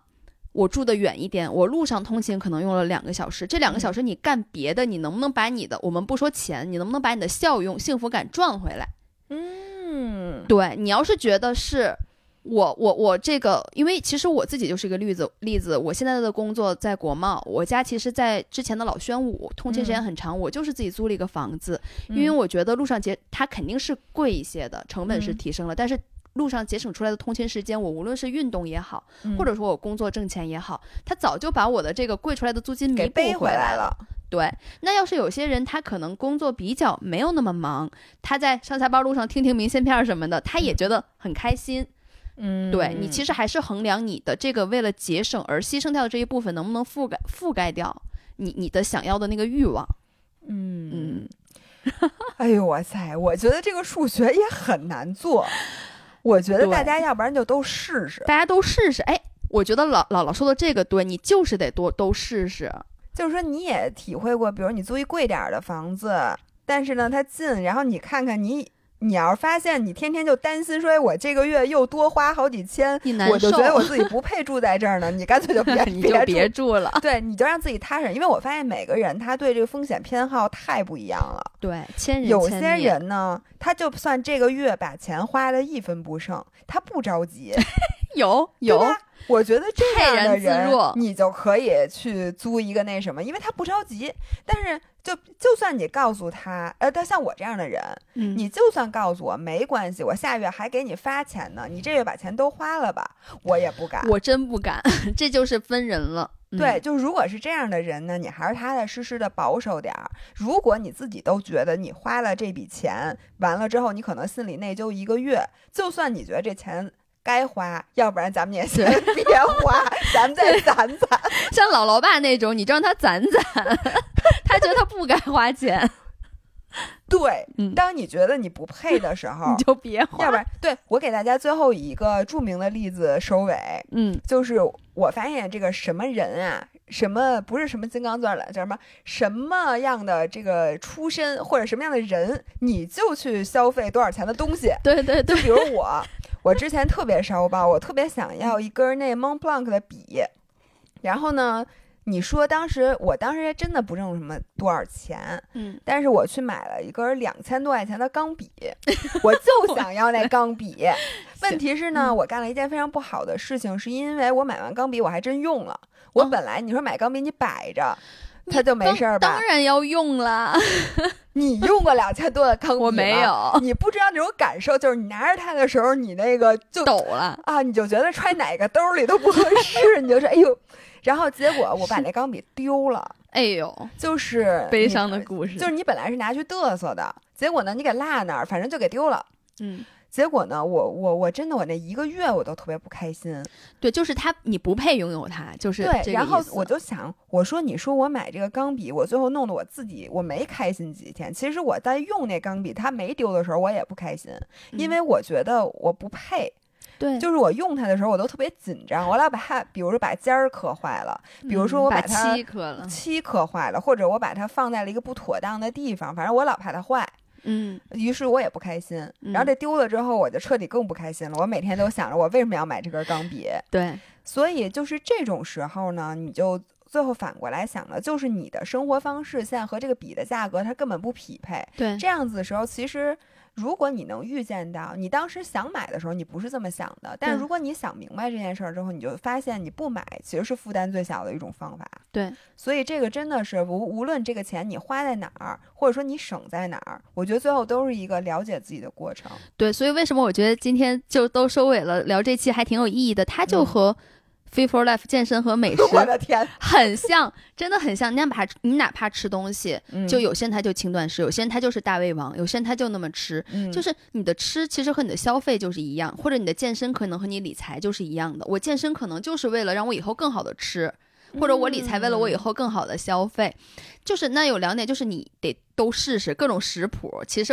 我住的远一点，我路上通勤可能用了两个小时。这两个小时你干别的，你能不能把你的，我们不说钱，你能不能把你的效用、幸福感赚回来？嗯对你要是觉得是我我我这个，因为其实我自己就是一个例子例子，我现在的工作在国贸，我家其实，在之前的老宣武，通勤时间很长，我就是自己租了一个房子，因为我觉得路上节它肯定是贵一些的，成本是嗯提升了，但是。路上节省出来的通勤时间，我无论是运动也好，或者说我工作挣钱也好，他早就把我的这个贵出来的租金弥补给背回。来了。对，那要是有些人他可能工作比较没有那么忙，他在上下班路上听听明信片什么的，他也觉得很开心。嗯，对你其实还是衡量你的这个为了节省而牺牲掉的这一部分能不能覆盖覆盖掉你你的想要的那个欲望。嗯嗯，哎呦哇塞，我觉得这个数学也很难做。我觉得大家要不然就都试试，大家都试试。哎，我觉得老姥姥说的这个对，你就是得多都试试。就是说你也体会过，比如你租一贵点儿的房子，但是呢它近，然后你看看你。你要是发现你天天就担心说，哎我这个月又多花好几千，我就觉得我自己不配住在这儿呢。你干脆就 别你就别别住，了。对，你就让自己踏实。因为我发现每个人他对这个风险偏好太不一样了。对，千人有些人呢，他就算这个月把钱花的一分不剩，他不着急，有有，我觉得这样的人，弱你就可以去租一个那什么，因为他不着急。但是就就算你告诉他，呃，他像我这样的人，嗯你就算告诉我没关系，我下月还给你发钱呢，你这月把钱都花了吧，我也不敢。我真不敢，这就是分人了。嗯对，，就如果是这样的人呢，你还是踏踏实实的保守点儿。如果你自己都觉得你花了这笔钱，完了之后你可能心里内疚一个月，就算你觉得这钱该花，要不然咱们也先 别花，咱们再攒攒。像姥姥爸那种，你就让他攒攒，他觉得他不该花钱，对，嗯。当你觉得你不配的时候你，就别花。要不然，对我给大家最后以一个著名的例子收尾，嗯。就是我发现这个什么人啊，什么不是什么金刚钻了，叫什么什么样的这个出身或者什么样的人，你就去消费多少钱的东西。对对对，就比如我，我之前特别烧包，我特别想要一根那 Mont Blanc 的笔，然后呢。你说当时，我当时真的不挣什么多少钱，嗯但是我去买了一根两千多块钱的钢笔，我就想要那钢笔。问题是嗯呢，我干了一件非常不好的事情，是因为我买完钢笔我还真用了。我哦本来你说买钢笔你摆着，它就没事儿吧当？然要用了，你用过两千多的钢笔吗我没有你不知道那种感受，就是你拿着它的时候，你那个就抖了。啊，你就觉得揣哪个兜里都不合适，你就说哎呦，然后结果我把那钢笔丢了，哎呦，就是悲伤的故事。就是你本来是拿去嘚瑟的，结果呢，你给落那儿，反正就给丢了。嗯，结果呢，我我我真的我那一个月我都特别不开心。对，就是他，你不配拥有它，就是对，然后我就想，我说你说我买这个钢笔，我最后弄得我自己我没开心几天。其实我在用那钢笔，它没丢的时候，我也不开心，因嗯为我觉得我不配。对，就是我用它的时候，我都特别紧张，我老把它，比如说把尖儿磕坏了，比如说我把它漆磕了，漆磕坏了，或者我把它放在了一个不妥当的地方，反正我老怕它坏。嗯，于是我也不开心，嗯然后这丢了之后，我就彻底更不开心了。我每天都想着我为什么要买这根钢笔，对，所以就是这种时候呢，你就最后反过来想了，就是你的生活方式现在和这个笔的价格它根本不匹配。对，这样子的时候，其实如果你能预见到，你当时想买的时候，你不是这么想的，但是如果你想明白这件事儿之后，你就发现你不买其实是负担最小的一种方法。对，所以这个真的是无无论这个钱你花在哪儿，或者说你省在哪儿，我觉得最后都是一个了解自己的过程。对，所以为什么我觉得今天就都收尾了，聊这期还挺有意义的？它就嗯和 Fit for Life 健身和美食 我的天，很像，真的很像。你哪怕你哪怕吃东西，嗯就有些人他就轻断食，有些人他就是大胃王，有些人他就那么吃。嗯就是你的吃其实和你的消费就是一样，或者你的健身可能和你理财就是一样的。我健身可能就是为了让我以后更好的吃，或者我理财为了我以嗯后更好的消费。就是那有两点，就是你得都试试各种食谱，其实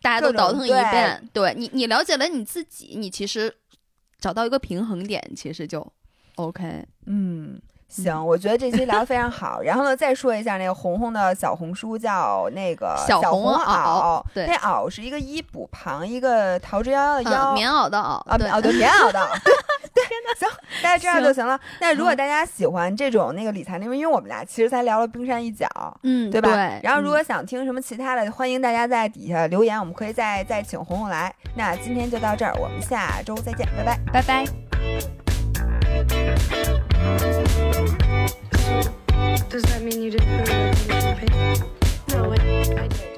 大家都倒腾一遍。对你，你了解了你自己，你其实找到一个平衡点，其实就 OK。嗯。行，我觉得这期聊得非常好。然后呢，再说一下那个红红的小红书叫那个小红红袄袄，对那袄是一个衣补旁一个桃之夭夭的夭，嗯，棉袄的袄，啊，对哦，对，棉袄的，对 对，行，大家知道就行了。那如果嗯大家喜欢这种那个理财内容，因为我们俩其实才聊了冰山一角，嗯，对吧？对然后如嗯果想听什么其他的，欢迎大家在底下留言，我们可以再再请红红来。那今天就到这儿，我们下周再见，拜拜。拜拜。Does that mean you didn't put it in the paper? No, I, I did.